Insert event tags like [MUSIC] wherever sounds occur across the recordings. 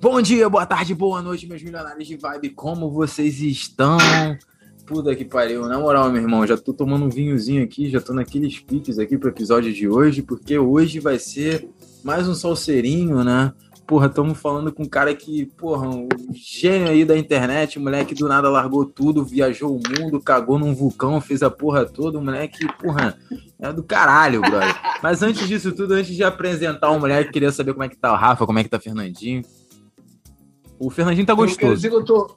Bom dia, boa tarde, boa noite, meus milionários de vibe. Como vocês estão? Puta que pariu. Na moral, meu irmão, já tô tomando um vinhozinho aqui, já tô naqueles piques aqui pro episódio de hoje, porque hoje vai ser mais um salseirinho, né? Porra, estamos falando com um cara que, porra, um gênio aí da internet, um moleque do nada largou tudo, viajou o mundo, cagou num vulcão, fez a porra toda, um moleque, porra, é do caralho, brother. Mas antes disso tudo, antes de apresentar o moleque, queria saber como é que tá o Rafa, como é que tá o Fernandinho. O Fernandinho tá Eu quero gostoso. dizer que eu tô.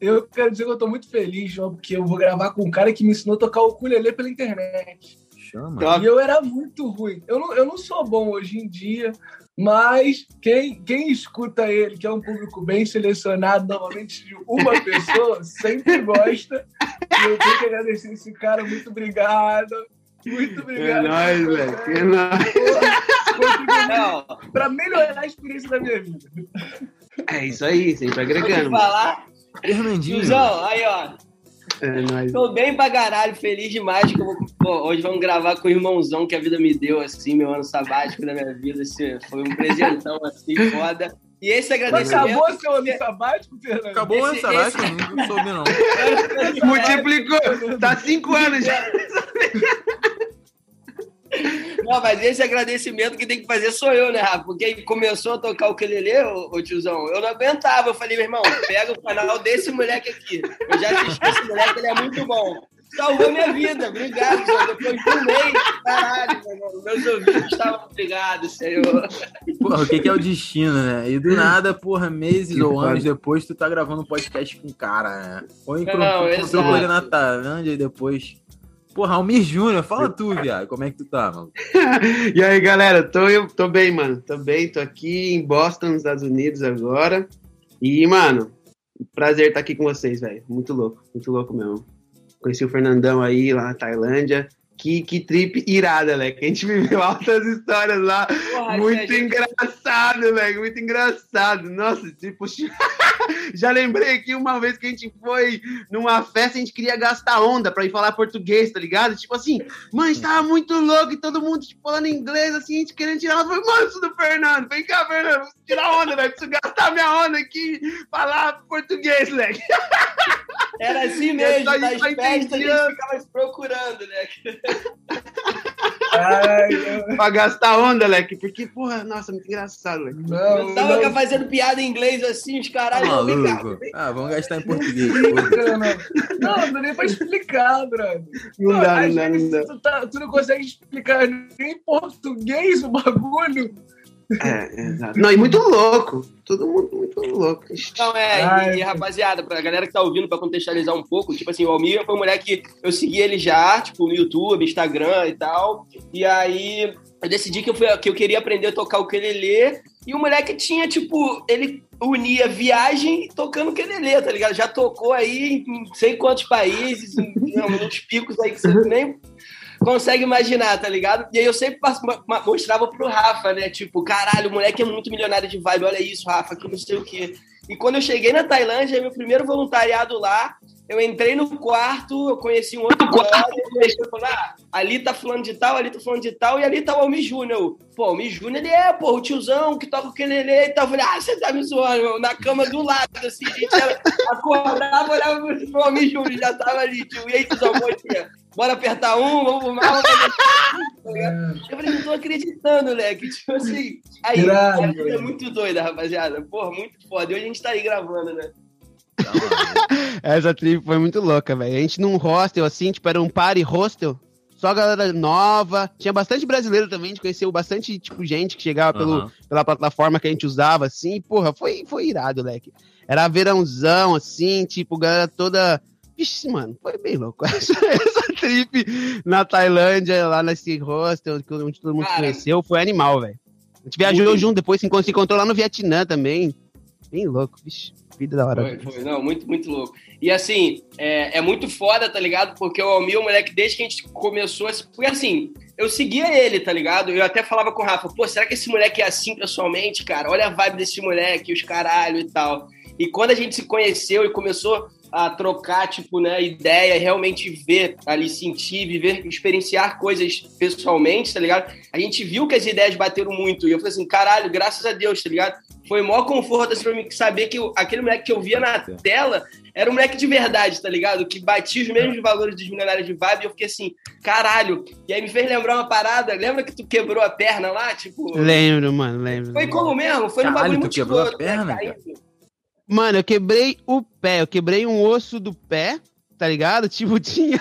Eu quero dizer que eu tô muito feliz, João, porque eu vou gravar com um cara que me ensinou a tocar o ukulele pela internet. Chama. E eu era muito ruim. Eu não, eu não sou bom hoje em dia, mas quem, quem escuta ele, que é um público bem selecionado, normalmente de uma [LAUGHS] pessoa, sempre gosta. E eu tenho que agradecer esse cara. Muito obrigado. Muito É obrigado. nóis, velho. É nóis. Para melhorar a experiência da minha vida. É isso aí, sempre vou te agregando. falar. Fernandinho. Aí, ó. É nóis. Tô bem pra caralho, feliz demais que eu vou. Pô, hoje vamos gravar com o irmãozão que a vida me deu, assim, meu ano sabático da minha vida. Assim, foi um presentão, assim, foda. E esse Mas agradecimento. acabou seu ano sabático, Fernando? Acabou o ano sabático, esse- não soube não. [LAUGHS] Multiplicou. Tá cinco anos já. [LAUGHS] Não, mas esse agradecimento que tem que fazer sou eu, né, Rafa? Porque ele começou a tocar o ukulele, ô, ô tiozão, eu não aguentava. Eu falei, meu irmão, pega o canal desse moleque aqui. Eu já assisti esse moleque, ele é muito bom. Salvou minha vida, obrigado, senhor. Depois de um mês, caralho, meu irmão, meus ouvidos estavam ligados, senhor. Porra, o que, que é o destino, né? E do nada, porra, meses Que ou anos depois, tu tá gravando um podcast com o cara, né? Ou Não, encontrou na exato. Tailândia e depois. Porra, Almir Júnior, fala tu, viado. Como é que tu tá, mano? [LAUGHS] E aí, galera, tô, eu tô bem, mano. Tô bem, tô aqui em Boston, nos Estados Unidos agora. E, mano, prazer estar aqui com vocês, velho. Muito louco, muito louco mesmo. Conheci o Fernandão aí lá na Tailândia. Que, que trip irada, né? Que a gente [LAUGHS] viveu altas histórias lá. Porra, Muito gente- engraçado, velho. Muito engraçado. Nossa, tipo, [LAUGHS] [LAUGHS] já lembrei aqui uma vez que a gente foi numa festa, a gente queria gastar onda pra ir falar português, tá ligado? Tipo assim, mano, a gente tava muito louco e todo mundo tipo, falando inglês, assim, a gente querendo tirar onda. Eu falei, mano, isso do Fernando, vem cá, Fernando, preciso tirar onda, velho. Preciso gastar minha onda aqui, falar português, moleque. [LAUGHS] Era assim mesmo, nas festas a gente ficava se procurando, né? [LAUGHS] Ai, pra gastar onda, moleque. Porque, porra, nossa, muito engraçado, moleque. não, Eu tava não, fazendo piada em inglês assim, os caralho, não, cá. maluco? Ah, vamos gastar em português. não. Não, não dá nem pra explicar, brother. Não dá, às não dá, não dá. Tu, tá- tu não consegue explicar nem em português o bagulho. É, [LAUGHS] exato. Não, e muito louco. Todo mundo muito louco. Não, é, Ai, e, e, rapaziada, pra galera que tá ouvindo, pra contextualizar um pouco, tipo assim, o Almir foi um moleque que eu segui ele já, tipo, no YouTube, Instagram e tal, e aí eu decidi que eu, fui, que eu queria aprender a tocar o ukulele, e o moleque tinha, tipo, ele unia viagem tocando ukulele, tá ligado? Já tocou aí em não sei quantos países, em, em uns picos aí que você nem consegue imaginar, tá ligado? E aí eu sempre mostrava pro Rafa, né? Tipo, caralho, o moleque é muito milionário de vibe, olha isso, Rafa, que não sei o quê. E quando eu cheguei na Tailândia, meu primeiro voluntariado lá, eu entrei no quarto, eu conheci um outro brother, e ele falou, ah, ali tá fulano de tal, ali tá fulano de tal, e ali tá o Almi Júnior. Eu, Pô, o Almi Júnior, ele é, pô, o tiozão que toca o quelele e tal. Eu falei, ah, você tá me zoando, meu, na cama do lado, assim, a gente acordava, olhava pro Almi Júnior, já tava ali, tio, e aí, tiozão, bom dia. Bora apertar um, vamos fumar. Tá? [LAUGHS] Eu falei, não tô acreditando, moleque. Tipo assim. Aí, Irado, a vida é muito doida, rapaziada. Porra, muito foda. E hoje a gente tá aí gravando, né? [LAUGHS] Essa trip foi muito louca, velho. A gente num hostel, assim, tipo, era um party hostel. Só galera nova. Tinha bastante brasileiro também. A gente conheceu bastante, tipo, gente que chegava pelo, pela plataforma que a gente usava, assim. Porra, foi, foi irado, moleque. Era verãozão, assim, tipo, galera toda. Vixe, mano, foi bem louco. [LAUGHS] Essa, essa trip na Tailândia, lá nesse hostel, onde todo mundo Cara. conheceu, foi animal, velho. A gente viajou Muito. junto, depois se encont- se encontrou lá no Vietnã também. Bem louco, vixe. Vida da hora. Foi, foi. Não, muito, muito louco. E assim, é, é muito foda, tá ligado? Porque o Almir, o moleque, desde que a gente começou. Porque assim, eu seguia ele, tá ligado? Eu até falava com o Rafa, pô, será que esse moleque é assim pessoalmente, cara? Olha a vibe desse moleque, os caralho e tal. E quando a gente se conheceu e começou a trocar, tipo, né, ideia, realmente ver ali, sentir, viver, experienciar coisas pessoalmente, tá ligado? A gente viu que as ideias bateram muito. E eu falei assim, caralho, graças a Deus, tá ligado? Foi o maior conforto assim, pra mim saber que eu, aquele moleque que eu via na tela era um moleque de verdade, tá ligado? Que batia os mesmos valores dos milionários de vibe. E eu fiquei assim, caralho. E aí me fez lembrar uma parada. Lembra que tu quebrou a perna lá? Tipo. Lembro, mano, lembro. Foi como mesmo? Foi Caralho, bagulho tu muito quebrou a né, perna, cara? Mano, eu quebrei o pé, eu quebrei um osso do pé, tá ligado? [LAUGHS] Tipo, tinha.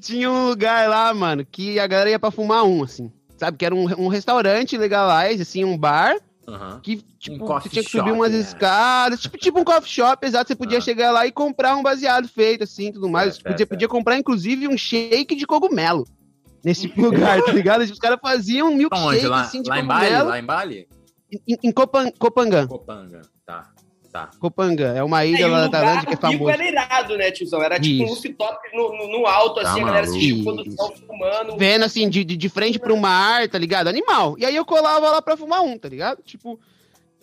tinha um lugar lá, mano, que a galera ia pra fumar um, assim. Sabe? Que era um, um restaurante legalize, assim, um bar, Aham. que, tipo, Um você tinha que shop, subir umas né? escadas, tipo, tipo um coffee shop, exato. Você podia Ah. chegar lá e comprar um baseado feito, assim, tudo mais. Certo, podia, certo, podia comprar, inclusive, um shake de cogumelo. Nesse [LAUGHS] lugar, tá ligado? Os caras faziam um Onde? milkshake, Lá, assim, de lá em Bali? cogumelo. Lá em Bali? Em, em Copan, Copangã. Copanga. Tá, tá. Copangã. É uma ilha o lá da Tailândia que é famosa. era irado, né, tiozão? Era tipo um Isso. rooftop no, no, no alto, Tá assim, a galera maluco. assistindo produção, fumando. Vendo assim, de, de, de frente pra uma ar, tá ligado? Animal. E aí eu colava lá pra fumar um, tá ligado? Tipo.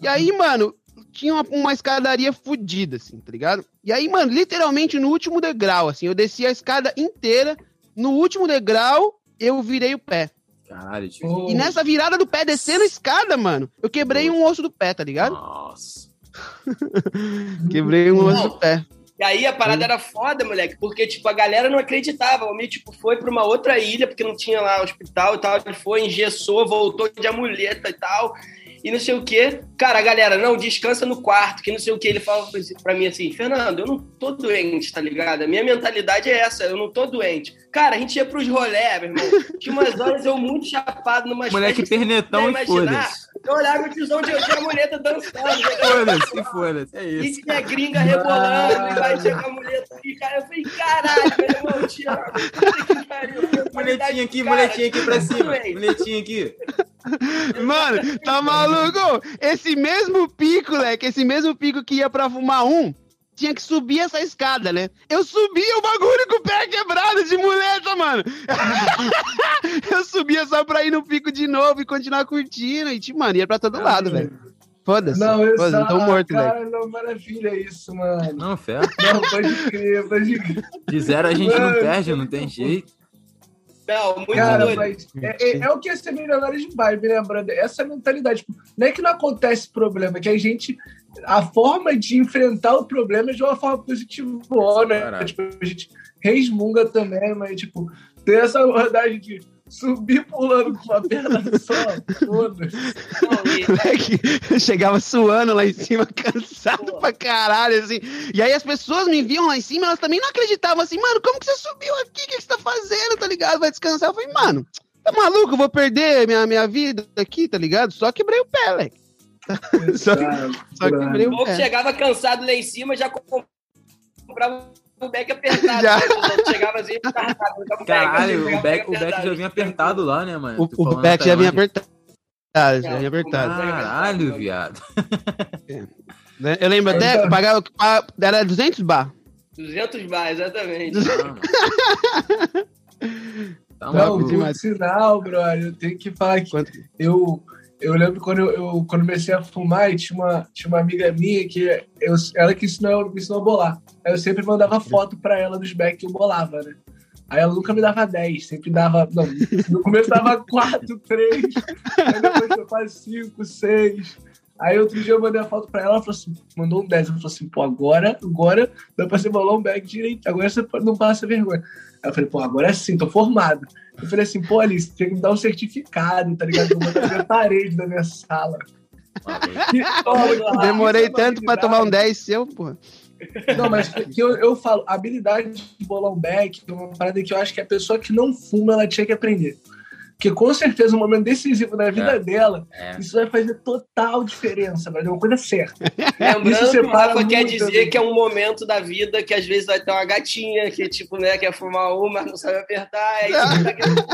E aí, mano, tinha uma, uma escadaria fodida, assim, tá ligado? E aí, mano, literalmente no último degrau, assim, eu desci a escada inteira. No último degrau, eu virei o pé. Caralho, tio. Oh, E nessa virada do pé, descendo a escada, mano, eu quebrei um osso do pé, tá ligado? Nossa. [LAUGHS] Quebrei um osso do pé. E aí a parada era foda, moleque, porque, tipo, a galera não acreditava. O homem, tipo, foi pra uma outra ilha, porque não tinha lá hospital e tal. Ele foi, engessou, voltou de amuleta e tal. E não sei o quê. Cara, a galera, não, descansa no quarto, que não sei o quê. Ele fala pra mim assim, Fernando, eu não tô doente, tá ligado? A minha mentalidade é essa, eu não tô doente. Cara, a gente ia pros rolé, meu irmão. Tinha umas horas eu muito chapado numa Moleque pernetão e foda-se. Eu olhava o tiozão de, de amuleta dançando. Foda-se, e foda-se. É E isso. tinha gringa rebolando, e batia com a muleta aqui, cara. Eu falei, caralho, meu irmão, Thiago. puta que pariu. Muletinha aqui, Cara, muletinha aqui pra cima. doente. Muletinha aqui. [LAUGHS] Mano, tá maluco? Esse mesmo pico, leque, esse mesmo pico que ia pra fumar um, tinha que subir essa escada, né? Eu subi o bagulho com o pé quebrado de muleta, mano. [LAUGHS] eu subia só pra ir no pico de novo e continuar curtindo. E, tipo, mano, ia pra todo lado, velho. Foda-se. Não, eu Foda-se, só... tô morto, velho. Cara, não, maravilha isso, mano. Não, fé. Não, pode crer, pode crer. De zero a gente não perde, não tem jeito. Não, muito Cara, doido. mas é, é- é o que é ser milionário de vibe, né, brother? Essa mentalidade. Tipo, não é que não acontece problema, é que a gente. A forma de enfrentar o problema é de uma forma positiva, né? Tipo, a gente resmunga também, mas, tipo, ter essa abordagem de subir pulando com uma perna só, e- Moleque, eu chegava suando lá em cima, [LAUGHS] cansado Pô. pra caralho, assim. E aí as pessoas me viam lá em cima, elas também não acreditavam assim, mano, como que você subiu aqui? O que, que você tá fazendo, tá ligado? Vai descansar. Eu falei, mano, tá maluco? Eu vou perder minha, minha vida aqui, tá ligado? Só quebrei o pé, moleque. [LAUGHS] Só, só quebrei O o povo pé. chegava cansado lá em cima, já comprava o back apertado. Já. Chegavam assim, apertado. Caralho, o back, o back já vinha apertado lá, né, mano? O, o falando back já vinha apertado. Já vinha apertado. Caralho, viado. Né? Eu lembro até, pagava, pa- era 200 bar. 200 bar, exatamente. Ah. [LAUGHS] Tá Não, maluco. por sinal, brother, eu tenho que falar que Quanto? eu, eu lembro quando eu, eu- comecei a fumar e tinha uma, tinha uma amiga minha que eu, ela que ensinou, me ensinou a bolar. Aí eu sempre mandava foto pra ela dos back que eu bolava, né? Aí ela nunca me dava 10, sempre dava. Não, no começo dava 4, 3, aí depois foi quase 5, 6. Aí outro dia eu mandei a foto pra ela, ela falou assim, mandou um 10. Ela falou assim, pô, agora, agora dá pra você bolar um back direito, agora você não passa vergonha. Aí eu falei, pô, agora sim, tô formado. Eu falei assim, pô, Alice, tem que me dar um certificado, tá ligado? Eu vou na minha parede da minha sala. [LAUGHS] Demorei tanto pra tomar um habilidade. 10 seu, porra. Não, mas que que eu, eu falo, a habilidade de bolar um back é uma parada que eu acho que a pessoa que não fuma, ela tinha que aprender. Porque com certeza, um momento decisivo na vida É. dela, É. isso vai fazer total diferença, vai dar uma coisa certa. Isso Lembrando que o Rafa quer dizer né? que é um momento da vida que às vezes vai ter uma gatinha que, tipo, né, quer fumar uma, mas não sabe apertar, é isso que tá querendo.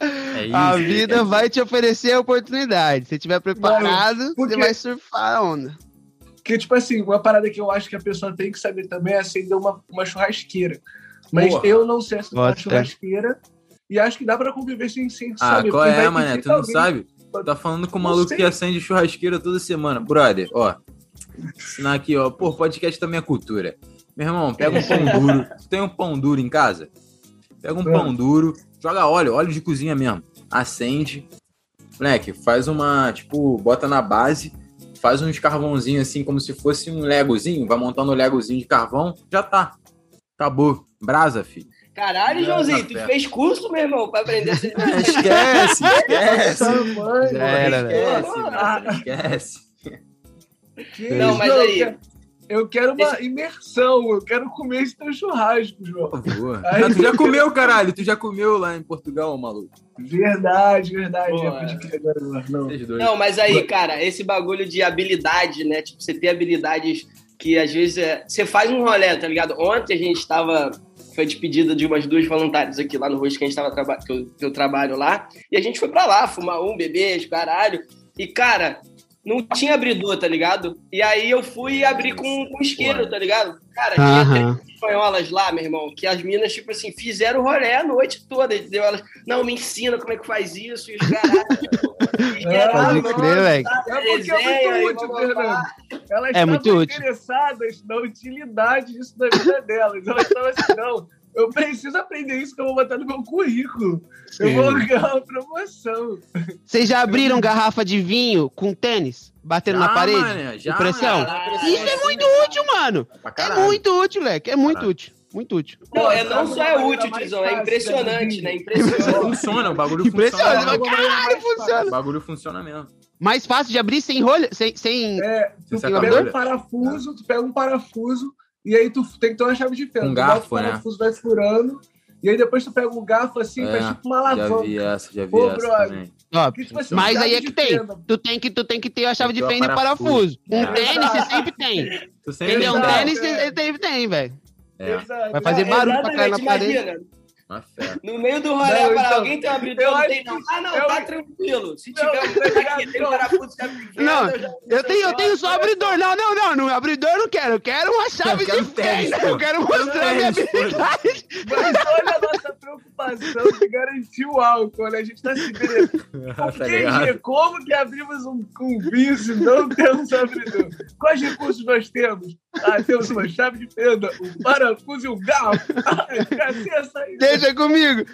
É isso. A vida vai te oferecer a oportunidade. Se tiver preparado, porque- você vai surfar a onda. Porque, tipo assim, uma parada que eu acho que a pessoa tem que saber também é acender uma, uma churrasqueira. Mas Porra. eu não sei acender uma fé. E acho que dá pra conviver sem, sem Ah, saber. qual é, mané? Tu não sabe? Tá falando com o maluco que acende churrasqueira toda semana. Brother, ó. Ensinar aqui, ó. Pô, podcast também é cultura. Meu irmão, pega um pão duro. [LAUGHS] Tu tem um pão duro em casa? Pega um pão duro, joga óleo, óleo de cozinha mesmo. Acende. Moleque, faz uma, tipo, bota na base, faz uns carvãozinhos assim, como se fosse um legozinho, vai montando um legozinho de carvão, já tá. Acabou. Brasa, filho. Caralho, Joãozinho, tu Tá fez curso, meu irmão, pra aprender [LAUGHS] Esquece, esquece. Tamanho, Já era, né? Esquece, Ah. esquece. que Não, isso, mas eu aí- quero- Eu quero uma imersão, eu quero comer esse teu churrasco, João. Por favor. [LAUGHS] Aí- Ah, tu já comeu, caralho. Tu já comeu lá em Portugal, maluco. Verdade, verdade. Boa. Agora, não. Não, mas aí, cara, esse bagulho de habilidade, né? Tipo, você ter habilidades que às vezes é... você faz um rolê, tá ligado? Ontem a gente tava. Foi despedida de umas duas voluntárias aqui lá no rosto que a gente tava traba... que, eu, que eu trabalho lá. E a gente foi pra lá, fumar um, beber, caralho. E, cara, não tinha abridor, tá ligado? E aí eu fui abrir com, com isqueiro, tá ligado? Cara, tinha três espanholas lá, meu irmão, que as minas, tipo assim, fizeram o rolê a noite toda, entendeu? Elas, não, me ensina como é que faz isso, e os caralho. [LAUGHS] Ah, Pode crer, velho. É porque é muito útil, Fernando. lá. Elas É muito estavam útil. interessadas na utilidade disso na vida delas. Elas estavam assim, não, eu preciso aprender isso que eu vou botar no meu currículo. Eu vou ganhar uma promoção. Vocês já abriram garrafa de vinho com tênis? Batendo na Já, parede? mané, já, com pressão? mané. Isso é muito útil, mano. É caralho. muito útil, leque. É muito Caralho. útil. Muito útil. Não, é, não só é útil, Tizão, é impressionante, né? Impressionante. Funciona, o bagulho Impressionante, funciona. caralho, funciona. O bagulho funciona mesmo. Mais fácil de abrir sem rolha, sem. sem... É, tu Você pega um parafuso, tu pega um parafuso e aí tu tem que ter uma chave de fenda. Um Tu garfo, bota o né? parafuso, vai furando. E aí depois tu pega o garfo assim, É, faz tipo uma Já alavanca. vi essa, já vi Ô, essa também. Tipo assim, mas aí é de que tem. Tu tem que, tu tem que ter a chave de Tem ter fenda e o parafuso. Um É. tênis você sempre tem. Tu sempre Entendeu? Um tênis você sempre tem, velho. É. Vai fazer barulho pra cair na Exatamente, parede. imagina. Uma fé. No meio do rolê, Não, para então, alguém tem um abridor, eu não tem não. que- Ah, não, eu- tá tranquilo. Se Não, tiver um tem Não. parafuso de abrir Não, Eu tenho, eu tenho só abridor. Não, não, não. No abridor eu não quero. Eu quero uma chave quero de fenda. Eu quero mostrar a minha habilidade. Mas olha a nossa preocupação de garantir o álcool, né? A gente tá se vendo. [LAUGHS] tá como que abrimos um, um se não temos abridor? Quais recursos nós temos? Ah, temos uma chave de fenda, um parafuso e um garfo. Deixa comigo.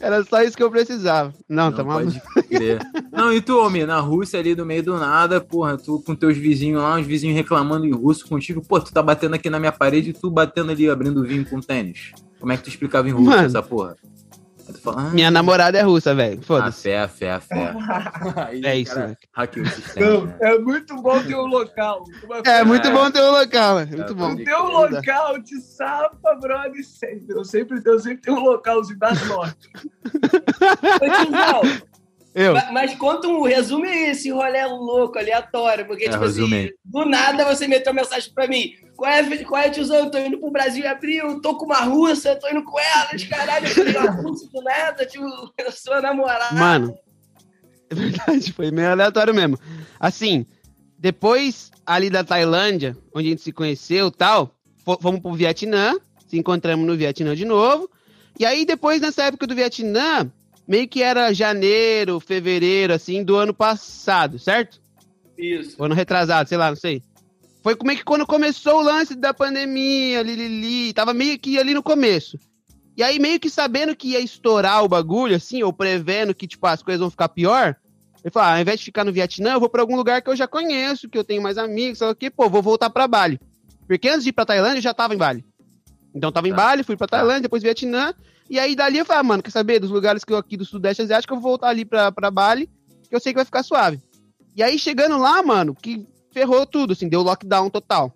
Era só isso que eu precisava. Não, tá Não maluco. pode crer. Não, e tu, homem, na Rússia ali do meio do nada, porra, tu com teus vizinhos lá, uns vizinhos reclamando em russo contigo, pô, tu tá batendo aqui na minha parede e tu batendo ali, abrindo vinho com tênis. Como é que tu explicava em russo Mano. essa porra? Fala, ah, Minha namorada é russa, velho. a Foda-se. fé, a fé, [LAUGHS] a fé. É isso, cara, né? Hackeou o sistema. Não, né? é muito bom ter um local. Uma É muito É. bom ter um local, velho. Muito É, bom. Ter um local de sapa, brother, sempre. Eu sempre, eu sempre tenho um localzinho da sorte. [LAUGHS] Eu. ma- Mas conta um resume aí esse rolê louco, aleatório, porque, É, tipo assim, resume aí. do nada você meteu uma mensagem pra mim. Qual é, qual é, tiozão? Eu tô indo pro Brasil em abril, tô com uma russa, tô indo com elas, caralho, eu uma russa do nada, tipo, [LAUGHS] eu sou a namorada. Mano, é verdade, foi meio aleatório mesmo. Assim, depois ali da Tailândia, onde a gente se conheceu e tal, fo- fomos pro Vietnã, se encontramos no Vietnã de novo. E aí, depois, nessa época do Vietnã, meio que era janeiro, fevereiro, assim, do ano passado, certo? Isso. Ou ano retrasado, sei lá, não sei. Foi como é que quando começou o lance da pandemia, Lili, tava meio que ali no começo. E aí, meio que sabendo que ia estourar o bagulho, assim, ou prevendo que, tipo, as coisas vão ficar pior, ele falou, ah, ao invés de ficar no Vietnã, eu vou pra algum lugar que eu já conheço, que eu tenho mais amigos, sei lá o quê, pô, vou voltar pra Bali. Porque antes de ir pra Tailândia, eu já tava em Bali. Então, tava em Tá. Bali, fui pra Tailândia, depois Vietnã, e aí dali eu falei, ah, mano, quer saber, dos lugares que eu aqui do Sudeste Asiático, eu vou voltar ali pra, pra Bali, que eu sei que vai ficar suave. E aí, chegando lá, mano, que ferrou tudo, assim, deu lockdown total.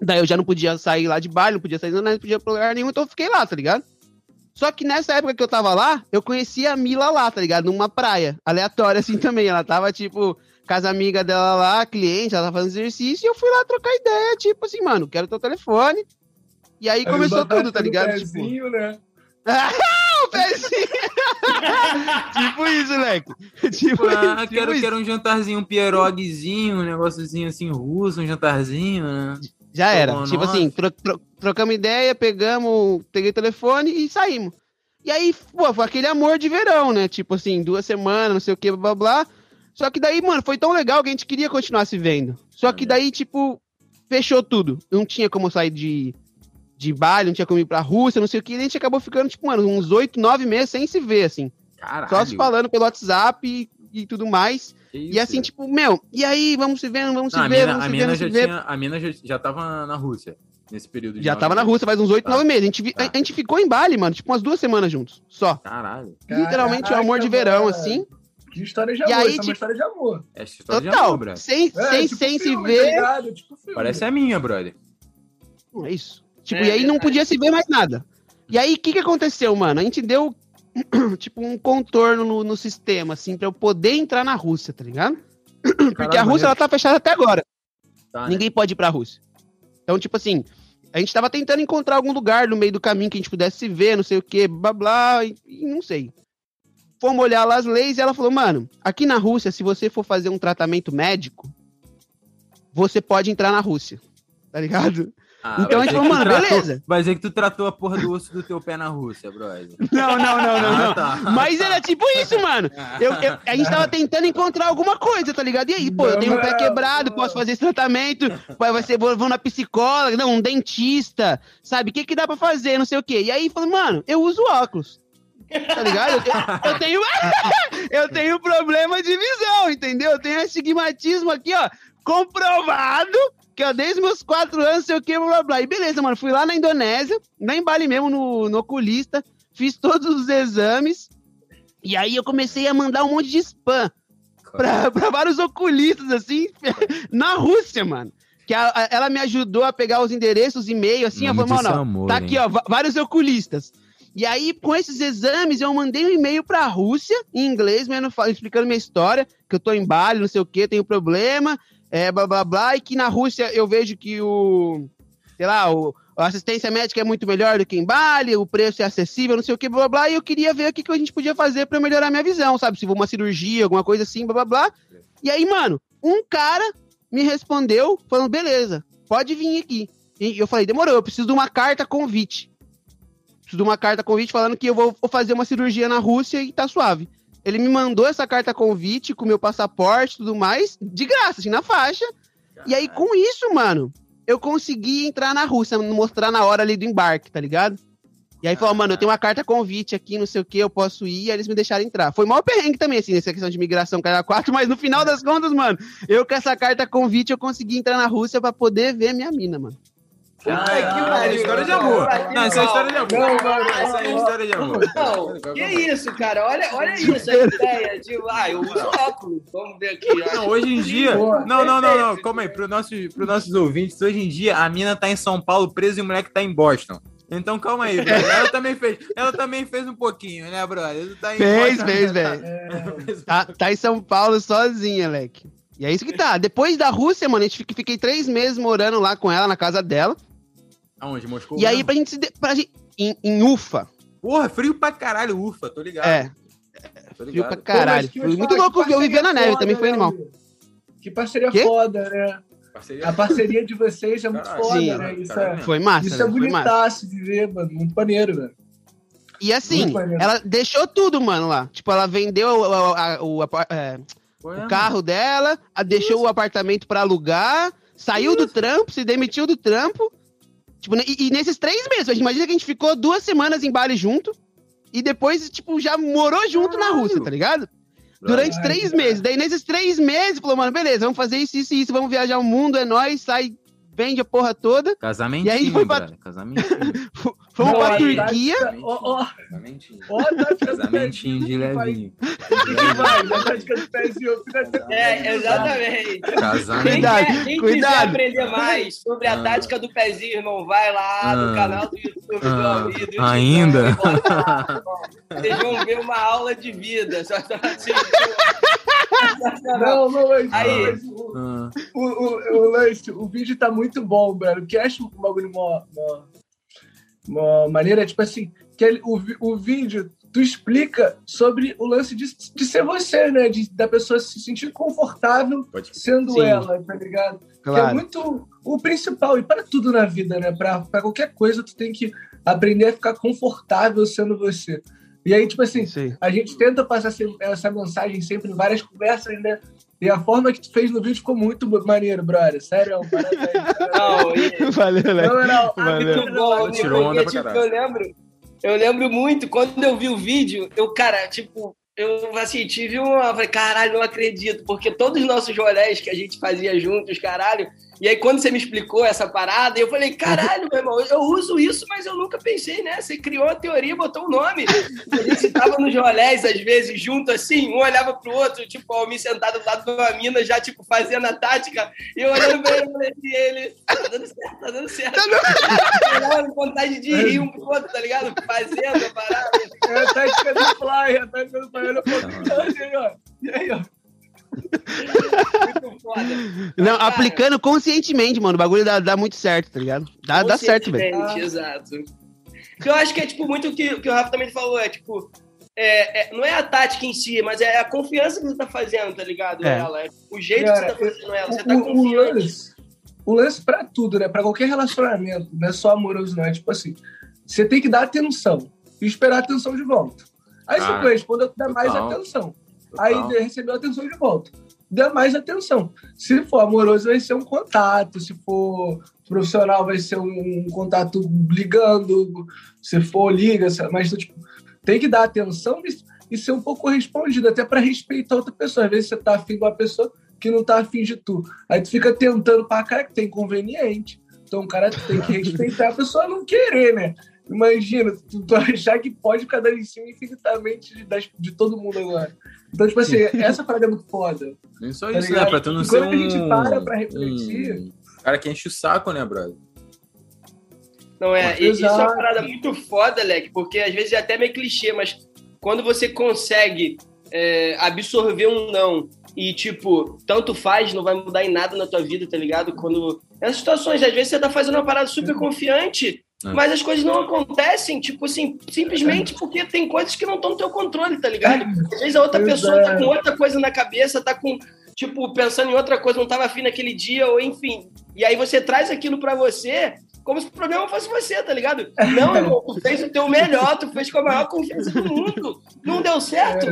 Daí eu já não podia sair lá de Bali, não podia sair, não, não podia pra lugar nenhum, então eu fiquei lá, tá ligado? Só que nessa época que eu tava lá, eu conheci a Mila lá, tá ligado? Numa praia, aleatória assim [LAUGHS] também. Ela tava, tipo, com as amigas dela lá, cliente, ela tava fazendo exercício, e eu fui lá trocar ideia, tipo assim, mano, quero teu telefone. E aí começou tudo, tá ligado? Tipo, pezinho, né? O pezinho! [LAUGHS] tipo isso, moleque. Tipo, Ah, isso, quero, tipo quero um jantarzinho, um pieroguezinho, um negóciozinho assim russo, um jantarzinho, né? Já era. Tomou tipo nota. assim, tro- tro- trocamos ideia, pegamos, peguei o telefone e saímos. E aí, pô, foi aquele amor de verão, né? Tipo assim, duas semanas, não sei o que, blá blá blá. Só que daí, mano, foi tão legal que a gente queria continuar se vendo. Só que daí, tipo, fechou tudo. Não tinha como sair de, de baile, não tinha como ir pra Rússia, não sei o que. E a gente acabou ficando, tipo, mano, uns oito, nove meses sem se ver, assim. Caralho. Só se falando pelo WhatsApp e, e tudo mais. que E isso, assim, velho. tipo, meu, e aí, vamos se vendo, vamos Não, se a ver, mina, vamos a se ver, mina vamos já se ver. tinha. A mina já, já tava na Rússia nesse período de Já tava na meses. Rússia faz uns oito, Tá. nove meses. A gente, Tá. a gente ficou em Bali, mano, tipo, umas duas semanas juntos. Só. Caralho. Literalmente um amor de verão, mano. assim. Que história de E amor, aí, isso é uma tipo- história de amor. É história de Total. amor, brother. sem É, sem, tipo sem se filme, tá ver. ligado? Tipo. Parece a minha, brother. É isso. Tipo, É e aí não podia se ver mais nada. E aí, o que que aconteceu, mano? A gente deu, [CLEARS THROAT] tipo, um contorno no, no sistema, assim, pra eu poder entrar na Rússia, tá ligado? [CLEARS THROAT] Porque a Rússia, ela tá fechada até agora. Tá, né? Ninguém pode ir pra Rússia. Então, tipo assim, a gente tava tentando encontrar algum lugar no meio do caminho que a gente pudesse se ver, não sei o que, blá blá, e, e não sei. Fomos olhar lá as leis e ela falou, mano, aqui na Rússia, se você for fazer um tratamento médico, você pode entrar na Rússia. Tá ligado? Ah, Então a gente falou, mano, tratou- beleza. Vai dizer que tu tratou a porra do osso do teu pé na Rússia, brother. Não, não, não, não, não. Ah, tá. Mas era tipo isso, mano. Eu, eu- a gente tava tentando encontrar alguma coisa, tá ligado? E aí, pô, eu tenho um pé quebrado, posso fazer esse tratamento, vai, vai ser, vou, vou na psicóloga, não, um dentista, sabe? O que que dá pra fazer, não sei o quê. E aí, falei, mano, eu uso óculos. Tá ligado? Eu, eu tenho [LAUGHS] eu tenho problema de visão, entendeu? Eu tenho astigmatismo aqui, ó, comprovado, que ó, desde meus quatro anos, sei o que, blá blá blá. E beleza, mano, fui lá na Indonésia, lá em Bali mesmo, no, no oculista, fiz todos os exames, e aí eu comecei a mandar um monte de spam pra, [LAUGHS] pra vários oculistas, assim, [LAUGHS] na Rússia, mano. Que a- a- ela me ajudou a pegar os endereços, e-mail, assim, eu Nome falei, disso mano, é amor, tá hein? aqui, ó, vários oculistas. E aí, com esses exames, eu mandei um e-mail pra Rússia, em inglês, mesmo, explicando minha história, que eu tô em Bali, não sei o que, tenho problema, é, blá, blá, blá, e que na Rússia eu vejo que o, sei lá, o, a assistência médica é muito melhor do que em Bali, o preço é acessível, não sei o que, blá, blá, blá, e eu queria ver o que, que a gente podia fazer pra melhorar minha visão, sabe? Se for uma cirurgia, alguma coisa assim, blá, blá, blá. E aí, mano, um cara me respondeu falando, beleza, pode vir aqui. E eu falei, demorou, eu preciso de uma carta convite. Preciso de uma carta convite falando que eu vou fazer uma cirurgia na Rússia e tá suave. Ele me mandou essa carta convite com meu passaporte e tudo mais, de graça, assim, na faixa. E aí, com isso, mano, eu consegui entrar na Rússia, mostrar na hora ali do embarque, tá ligado? E aí falou, mano, eu tenho uma carta convite aqui, não sei o que, eu posso ir, e aí eles me deixaram entrar. Foi mal perrengue também, assim, nessa questão de migração, cara 4, [LAUGHS] mas no final das contas, mano, eu com essa carta convite, eu consegui entrar na Rússia pra poder ver minha mina, mano. Ah, pariu, é história de amor. não, isso é história de amor. Não, não, Essa é não. história de amor. Não, que isso, cara? Olha, olha isso, a ideia de. Ah, eu uso óculos. Vamos ver aqui. Não, hoje em dia. Não, não, não, não. Calma aí. [LAUGHS] Para nosso, os nossos ouvintes, hoje em dia a mina tá em São Paulo presa e o moleque tá em Boston. Então calma aí. [LAUGHS] Ela também fez. Ela também fez um pouquinho, né, brother? Tá em Fez, Boston, fez, tá- velho. [LAUGHS] Tá, tá em São Paulo sozinha, leque. E é isso que tá. Depois da Rússia, mano, a gente fiquei três meses morando lá com ela, na casa dela. Aonde? Moscou? E aí, mesmo? pra gente Pra gente, em, em Ufa. Porra, frio pra caralho, ufa, tô ligado. É, tô frio ligado. pra caralho. Pô, Foi muito louco que eu viver na neve, também foda, foi né, animal. amigo? Que parceria Quê? foda, né? Parceria. A parceria de vocês é muito Caralho, foda, sim, né? Isso caralho. é, Foi massa, isso é foi massa. bonitaço de ver, mano. Muito maneiro, velho. E assim, ela deixou tudo, mano, lá. Tipo, ela vendeu o, a- o, apar- é, Foi, o carro dela, a- deixou o apartamento pra alugar, saiu do trampo, se demitiu do trampo. Tipo, e, e nesses três meses, imagina que a gente ficou duas semanas em Bali junto e depois, tipo, já morou junto na Rússia, tá ligado? Durante Ai, três meses. Daí, nesses três meses, falou, mano, beleza, vamos fazer isso, isso e isso, vamos viajar o mundo, é nóis, sai, vende a porra toda. Casamentinho, E aí foi pra- brother, Casamentinho. [LAUGHS] Fomos Não, pra Turquia. Ó, ó, Casamentinho. ó, de levinho. que vai, a tática do pezinho, fica sempre- É, exatamente. Quem, Casamento. Cuidado, quer, quem cuidado. quiser aprender mais sobre a Ah. tática do pezinho, irmão, vai lá no Ah. canal do YouTube do Ah. Do YouTube, Ainda? [LAUGHS] Vocês vão ver uma aula de vida. Só só assim. Não, não, Aí. o, Ah, o, o, o lance, o vídeo tá muito bom, velho. O que eu acho um bagulho mó, mó, mó maneira é tipo assim, que ele, o, o vídeo tu explica sobre o lance de, de ser você, né? De, da pessoa se sentir confortável pode sendo Sim. ela, tá ligado? Que é Claro. muito o principal, e para tudo na vida, né? Para qualquer coisa, tu tem que aprender a ficar confortável sendo você. E aí, tipo assim, aí. a gente tenta passar essa, essa mensagem sempre em várias conversas, né? E a forma que tu fez no vídeo ficou muito maneiro, brother. Sério, parabéns. Não, e- Valeu, Léo. Não, não, Valeu. muito bom, Tirou onda porque, tipo, eu lembro, eu lembro muito, quando eu vi o vídeo, eu, cara, tipo, eu assim, tive uma. Falei, caralho, não acredito, porque todos os nossos rolés que a gente fazia juntos, caralho. E aí, quando você me explicou essa parada, eu falei, caralho, meu irmão, eu uso isso, mas eu nunca pensei, né? Você criou a teoria, botou o nome. A gente tava nos rolés, às vezes, junto assim, um olhava pro outro, tipo, o Almir sentado do lado de uma mina, já, tipo, fazendo a tática, e eu olhando pra ele, falei, e ele, tá dando certo, tá dando certo. Olhando, vontade de rir um pro outro, tá ligado? Fazendo a parada. É a tática do fly, a tática do fly. Olha pra e aí, ó. E aí, ó. Muito foda. Não, Cara, aplicando conscientemente, mano. O bagulho dá, dá muito certo, tá ligado? Dá, dá certo, velho. Exato. Que eu acho que é tipo muito o que, o que o Rafa também falou, é tipo. é- é- não é a tática em si, mas é a confiança que você tá fazendo, tá ligado? É. Ela, é o jeito Cara, que você tá fazendo ela. Você O, tá o confiante. lance, o lance pra tudo, né? Pra qualquer relacionamento, não é só amoroso, não. É tipo assim, você tem que dar atenção e esperar a atenção de volta. Aí Ah, responder, tu dá mais total. atenção. Total. Aí recebeu atenção de volta. Dá mais atenção. Se for amoroso, vai ser um contato. Se for profissional, vai ser um contato ligando. Se for liga, mas tipo, tem que dar atenção e, e ser um pouco correspondido, até para respeitar outra pessoa. Às vezes você tá afim de uma pessoa que não tá afim de tu. Aí tu fica tentando pra cara que tem inconveniente. Então o cara tem que respeitar a pessoa não querer, né? Imagina, tu, tu achar que pode ficar dando em cima infinitamente de, das- de todo mundo agora. Então, tipo assim, essa parada é muito foda. Nem só Tá isso, ligado? né? Pra tu não E ser quando a gente um... para pra refletir- um cara que enche o saco, né, brother? Não é? E, isso é uma parada muito foda, Leque, porque às vezes é até meio clichê, mas quando você consegue é, absorver um não e, tipo, tanto faz, não vai mudar em nada na tua vida, tá ligado? Quando. Nessas situações, às vezes você tá fazendo uma parada super confiante, É. mas as coisas não acontecem, tipo assim, simplesmente porque tem coisas que não estão no teu controle, tá ligado? Às vezes a outra pessoa tá é. com outra coisa na cabeça, tá com, tipo, pensando em outra coisa, não tava afim naquele dia, ou enfim. E aí você traz aquilo pra você como se o problema fosse você, tá ligado? Não, irmão, tu fez o teu melhor, tu fez com a maior confiança do mundo. Não deu certo?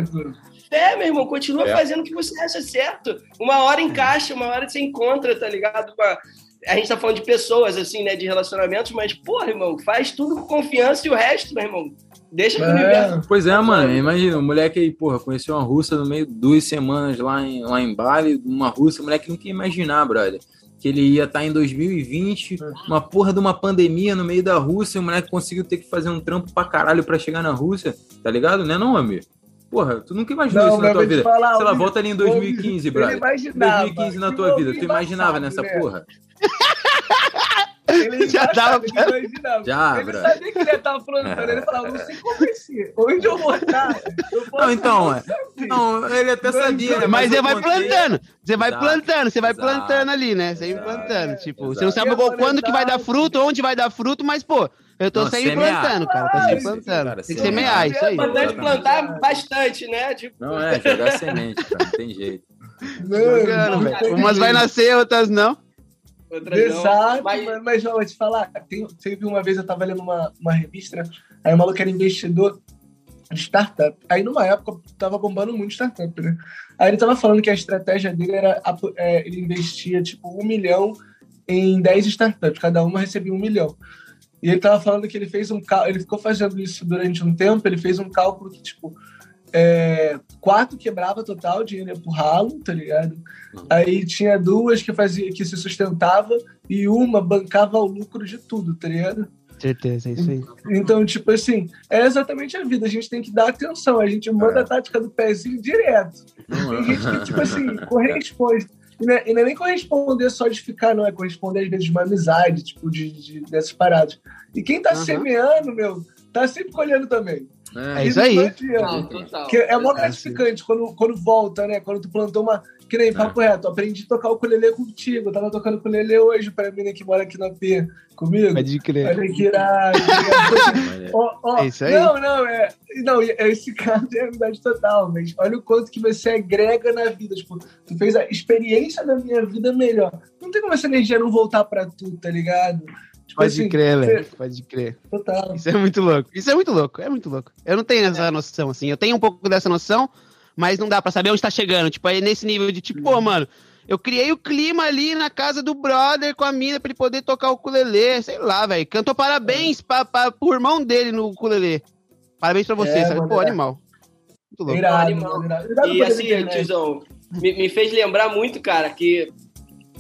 É, meu irmão, continua É. fazendo o que você acha certo. Uma hora encaixa, uma hora você encontra, tá ligado? Uma- A gente tá falando de pessoas, assim, né, de relacionamentos, mas, porra, irmão, faz tudo com confiança e o resto, meu irmão, deixa que o universo É, Pois é, mano, imagina, o moleque aí, porra, conheceu uma russa no meio de duas semanas lá em, lá em Bali, uma russa, o moleque nunca ia imaginar, brother. Que ele ia estar em 2020, uma porra de uma pandemia no meio da Rússia, e o moleque conseguiu ter que fazer um trampo pra caralho pra chegar na Rússia, tá ligado? Né não, amigo? Porra, tu nunca imaginou isso na tua vida. falar, Sei lá, volta ali em Will, 2015, ele brother. imaginava. 2015 na tua vida, tu imaginava nessa né? porra? Ele Já já dava ele imaginava. Já, ele brother. sabia que ele tava plantando, ele falava, não sei como vai ser, onde eu vou estar. Eu Não, então, não é. sei. Não, ele até sabia, né? Mas eu você vai contei- plantando, você vai Exato, plantando, você vai exato, plantando ali, né? Você vai exato, plantando. Tipo, exato. você não sabe qual- quando que vai dar fruto, onde vai dar fruto, mas, pô, eu tô Não, sempre semear. plantando, cara. Tô sempre plantando. cara, Tem que semear. semear, isso aí. É importante plantar bastante, né? Tipo, Não é, jogar [LAUGHS] semente, cara, não tem jeito. Não, Jogando, não tem Umas vai nascer, outras não. Não. Exato, Mas- mas, mas vou te falar, tem, teve uma vez eu tava lendo uma, uma revista, aí o maluco era investidor de startup. Aí numa época tava bombando muito startup, né? Aí ele tava falando que a estratégia dele era é, ele investia tipo um milhão em 10 startups, cada uma recebia um milhão. E ele tava falando que ele fez um cálculo, ele ficou fazendo isso durante um tempo, ele fez um cálculo que, tipo, é, quatro quebrava total, dinheiro ia pro ralo, tá ligado? Aí tinha duas que fazia que se sustentava e uma bancava o lucro de tudo, tá ligado? Certeza, é isso aí. Então, tipo assim, é exatamente a vida. A gente tem que dar atenção. A gente manda É. a tática do pezinho direto. Não, Tem gente que, tipo assim, [LAUGHS] corresponde. E não, é, e não é nem corresponder só de ficar, não. É corresponder, às vezes, de uma amizade, tipo, de, de- dessas paradas. E quem tá Aham. semeando, meu, tá sempre colhendo também. É isso aí. Não, total. Que é mó Exato. gratificante quando, quando volta, né? Quando tu plantou uma. Que nem papo reto, aprendi a tocar o ukulele contigo. Eu tava tocando ukulele hoje pra mim que mora aqui na P comigo. Pode crer. Olha que irado. [LAUGHS] Ó, ó, É isso aí. Não, não, é. Não, e- esse caso é amizade total, mas olha o quanto que você agrega na vida. Tipo, tu fez a experiência da minha vida melhor. Não tem como essa energia não voltar pra tu, tá ligado? Pode assim, crer, Leque. Pode crer. total. Isso é muito louco. Isso é muito louco. É muito louco. Eu não tenho essa noção, assim. Eu tenho um pouco dessa noção, mas não dá pra saber onde tá chegando. Tipo, aí nesse nível de tipo, pô, mano, eu criei o clima ali na casa do brother com a mina pra ele poder tocar o ukulele. Sei lá, velho. Cantou parabéns pra, pra, pro irmão dele no ukulele. Parabéns pra você, É, sabe? Pô, é. animal. Muito louco. Irado, Animal. irado. Irado E assim, tiozão, me, me fez lembrar muito, cara, que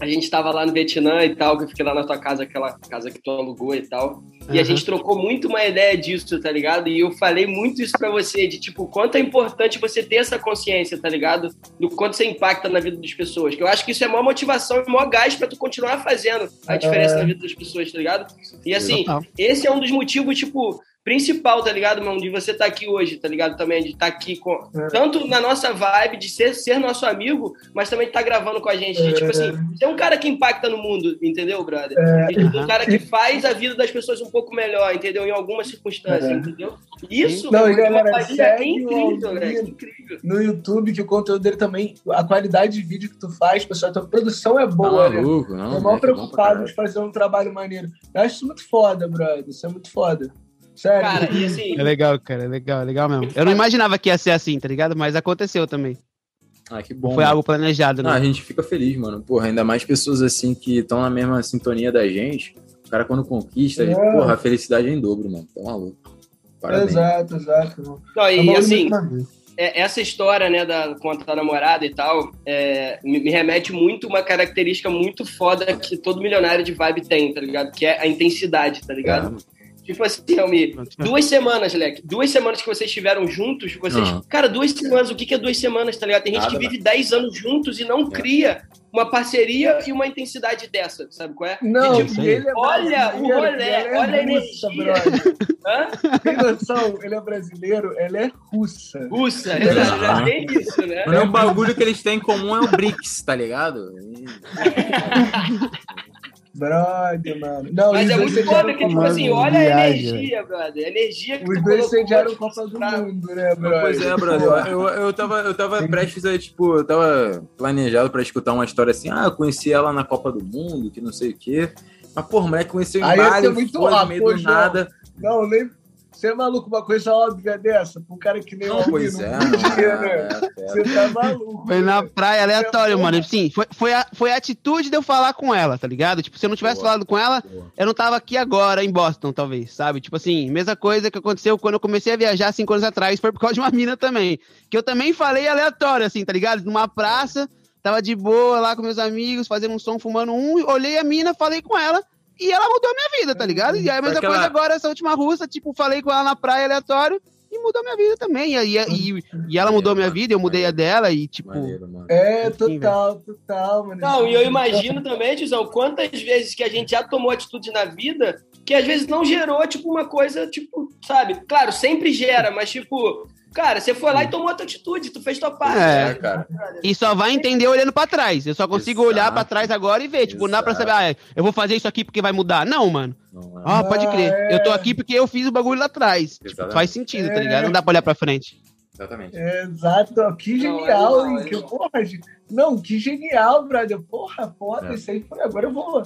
a gente tava lá no Vietnã e tal, que eu fiquei lá na tua casa, aquela casa que tu alugou e tal. E a gente trocou muito uma ideia disso, tá ligado? E eu falei muito isso pra você, de tipo, quanto é importante você ter essa consciência, tá ligado? Do quanto você impacta na vida das pessoas. Que eu acho que isso é maior motivação e maior gás pra tu continuar fazendo a diferença É. na vida das pessoas, tá ligado? E assim, Total. esse é um dos motivos, tipo, principal, tá ligado, mano? De você estar aqui hoje, tá ligado? Também, de estar aqui com. É. Tanto na nossa vibe de ser, ser nosso amigo, mas também de estar gravando com a gente. De, tipo assim, você é um cara que impacta no mundo, entendeu, brother? É. E, tipo, um cara que faz a vida das pessoas um pouco melhor, entendeu? Em algumas circunstâncias, É. entendeu? Isso Não, mano, e galera, é incrível, velho. Incrível. no YouTube, que o conteúdo dele também, a qualidade de vídeo que tu faz, pessoal, a tua produção é boa, Tá né? maluco, Tô não. mal bom pra preocupado de fazer um trabalho maneiro. Eu acho isso muito foda, brother. Isso é muito foda. Sério. Cara, e assim, É legal, cara. É legal, é legal mesmo. Eu não imaginava que ia ser assim, tá ligado? Mas aconteceu também. Ah, que bom. foi mano. algo planejado, Não, a né? gente fica feliz, mano. Porra, ainda mais pessoas assim que estão na mesma sintonia da gente. O cara, quando conquista, É. porra, a felicidade é em dobro, mano. Tá maluco. Parabéns. Exato, exato. mano. não, É e uma assim, é- essa história, né, da, com a namorada e tal, é, me, me remete muito uma característica muito foda que todo milionário de vibe tem, tá ligado? Que é a intensidade, tá ligado? Tipo assim, Almi, duas semanas, Leque, duas semanas que vocês estiveram juntos, vocês. Aham. Cara, duas semanas, o que é duas semanas, tá ligado? Tem gente Nada, que vive dez anos juntos e não cria uma parceria e uma intensidade dessa, sabe qual é? Não, E, tipo, ele é olha o brasileiro, rolê, é olha a energia. hã? Tem [LAUGHS] noção? Ele é brasileiro, ela é russa. Russa, exato, já Aham. tem isso, né? Mano, é um bagulho que eles têm em comum é o BRICS, tá ligado? [LAUGHS] Brother, mano. Não, Mas é muito foda que, tipo assim, olha a energia, brother. A energia que Os tu dois a tipo, Copa do pra- Mundo, né, brother? Pois é, brother. Eu, eu, tava, eu tava prestes a, tipo, eu tava planejado pra escutar uma história assim, ah, eu conheci ela na Copa do Mundo, que não sei o quê. Mas, porra, moleque conheceu em Bali, foi no meio do nada. Não, nem. Você é maluco, uma coisa óbvia dessa? Pra um cara que nem Não, o pois é, não não, podia, né? é, é, Você tá maluco. Foi na né? praia aleatório, É, mano. Sim, foi, foi, a, foi a atitude de eu falar com ela, tá ligado? Tipo, se eu não tivesse Boa. falado com ela, Boa. eu não tava aqui agora, em Boston, talvez, sabe? Tipo assim, mesma coisa que aconteceu quando eu comecei a viajar cinco anos atrás, foi por causa de uma [LAUGHS] mina também. Que eu também falei aleatório, assim, tá ligado? Numa praça, tava de boa lá com meus amigos, fazendo um som, fumando um, olhei a mina, falei com ela. E ela mudou a minha vida, tá ligado? E aí a mesma Aquela- coisa agora, essa última russa, tipo, falei com ela na praia aleatório e mudou minha vida também. E, e, e ela mudou a minha vida, eu mudei a dela e, tipo, Maneiro. É, total, total, mano. Não, e eu imagino também, Tizão, quantas vezes que a gente já tomou atitude na vida que às vezes não gerou, tipo, uma coisa, tipo, sabe? Claro, sempre gera, mas, tipo, cara, você foi lá e tomou a tua atitude, tu fez tua parte. É, né? cara. E só vai entender olhando pra trás. Eu só consigo Exato. olhar pra trás agora e ver. Tipo, não dá pra saber, Exato. ah, eu vou fazer isso aqui porque vai mudar. Não, mano. Não, é. Ah, pode crer. É. Eu tô aqui porque eu fiz o bagulho lá atrás. Tipo, faz sentido, tá É. ligado? Não dá pra olhar pra frente. Exatamente. É, exato, que Não, genial, é hein? Que, é porra, não, que genial, brother. Porra, foda, É. isso aí foi. Agora eu vou.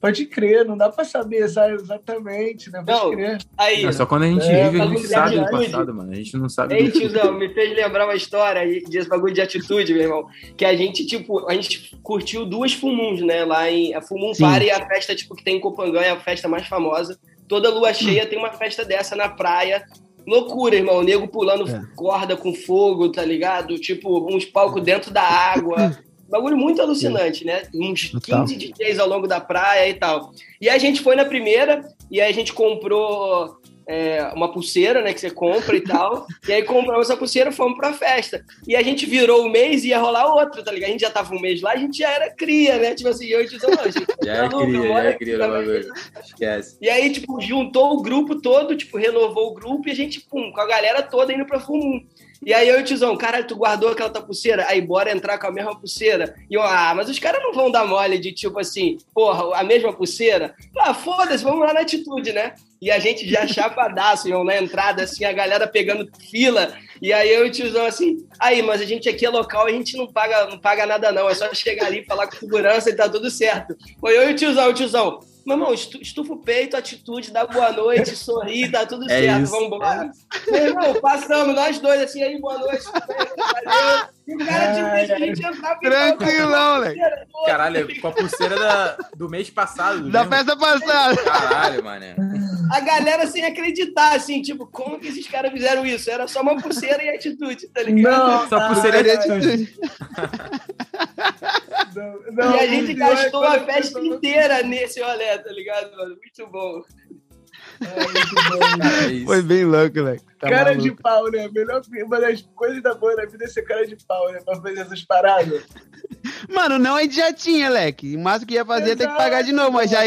Pode crer, não dá pra saber sabe, exatamente, né? Pode Não, crer. Aí, Não, só quando a gente É, vive, a gente sabe do passado, mano. A gente não sabe Ei, do tiozão, me fez lembrar uma história desse bagulho de atitude, meu irmão. Que a gente, tipo, a gente curtiu duas Fumuns, né? Lá em. A Fumum Sim. Party é a festa, tipo, que tem em Copangan, é a festa mais famosa. Toda lua cheia tem uma festa dessa na praia. Loucura, irmão. O nego pulando É. corda com fogo, tá ligado? Tipo, uns palcos dentro da água. [LAUGHS] Bagulho muito alucinante, né? Uns Total. 15 DJs ao longo da praia e tal. E a gente foi na primeira, e aí a gente comprou é, uma pulseira, né? Que você compra e tal. [LAUGHS] e aí compramos essa pulseira e fomos pra festa. E a gente virou o mês e ia rolar outro, tá ligado? A gente já tava um mês lá, a gente já era cria, né? Tipo assim, eu e o Tizão, não, gente. [LAUGHS] Já maluco, cria, já é cria bagulho. Esquece. e aí, tipo, juntou o grupo todo, tipo, renovou o grupo e a gente, pum, com a galera toda indo pra Fumum. E aí eu e o Tizão, caralho, tu guardou aquela tua pulseira? Aí bora entrar com a mesma pulseira. E eu, ah, mas os caras não vão dar mole de tipo assim, porra, a mesma pulseira? Ah, foda-se, vamos lá na atitude, né? E a gente já [LAUGHS] chapadaço, irmão, na entrada, assim, a galera pegando fila. E aí eu e o tiozão assim, aí, mas a gente aqui é local, a gente não paga, não paga nada não, é só chegar ali, falar com segurança e tá tudo certo. Foi eu e o tiozão, o tiozão, Meu irmão, estu- estufa o peito, atitude, dá boa noite, sorri, tá tudo É certo, isso. vambora. Meu irmão, passamos, nós dois, assim, aí, boa noite, valeu. E o cara, deixa a gente entrar. Tranquilão, moleque. Caralho, com a pulseira da- do mês passado. Da lembra? festa passada. Caralho, mané. A galera sem acreditar, assim, tipo, como que esses caras fizeram isso? Era só uma pulseira e atitude, tá ligado? Não, Só pulseira de atitude. não, não, e a gente é gastou a festa pessoa- inteira nesse rolê, tá ligado, mano? Muito bom. É, muito bom? É. Foi bem louco, moleque. Tá cara maluco. de pau, né? Melhor, uma das coisas da boa da vida é ser cara de pau, né? Pra fazer essas paradas. Mano, não a gente já tinha, leque. O máximo que ia fazer é ter que pagar de novo, mas já.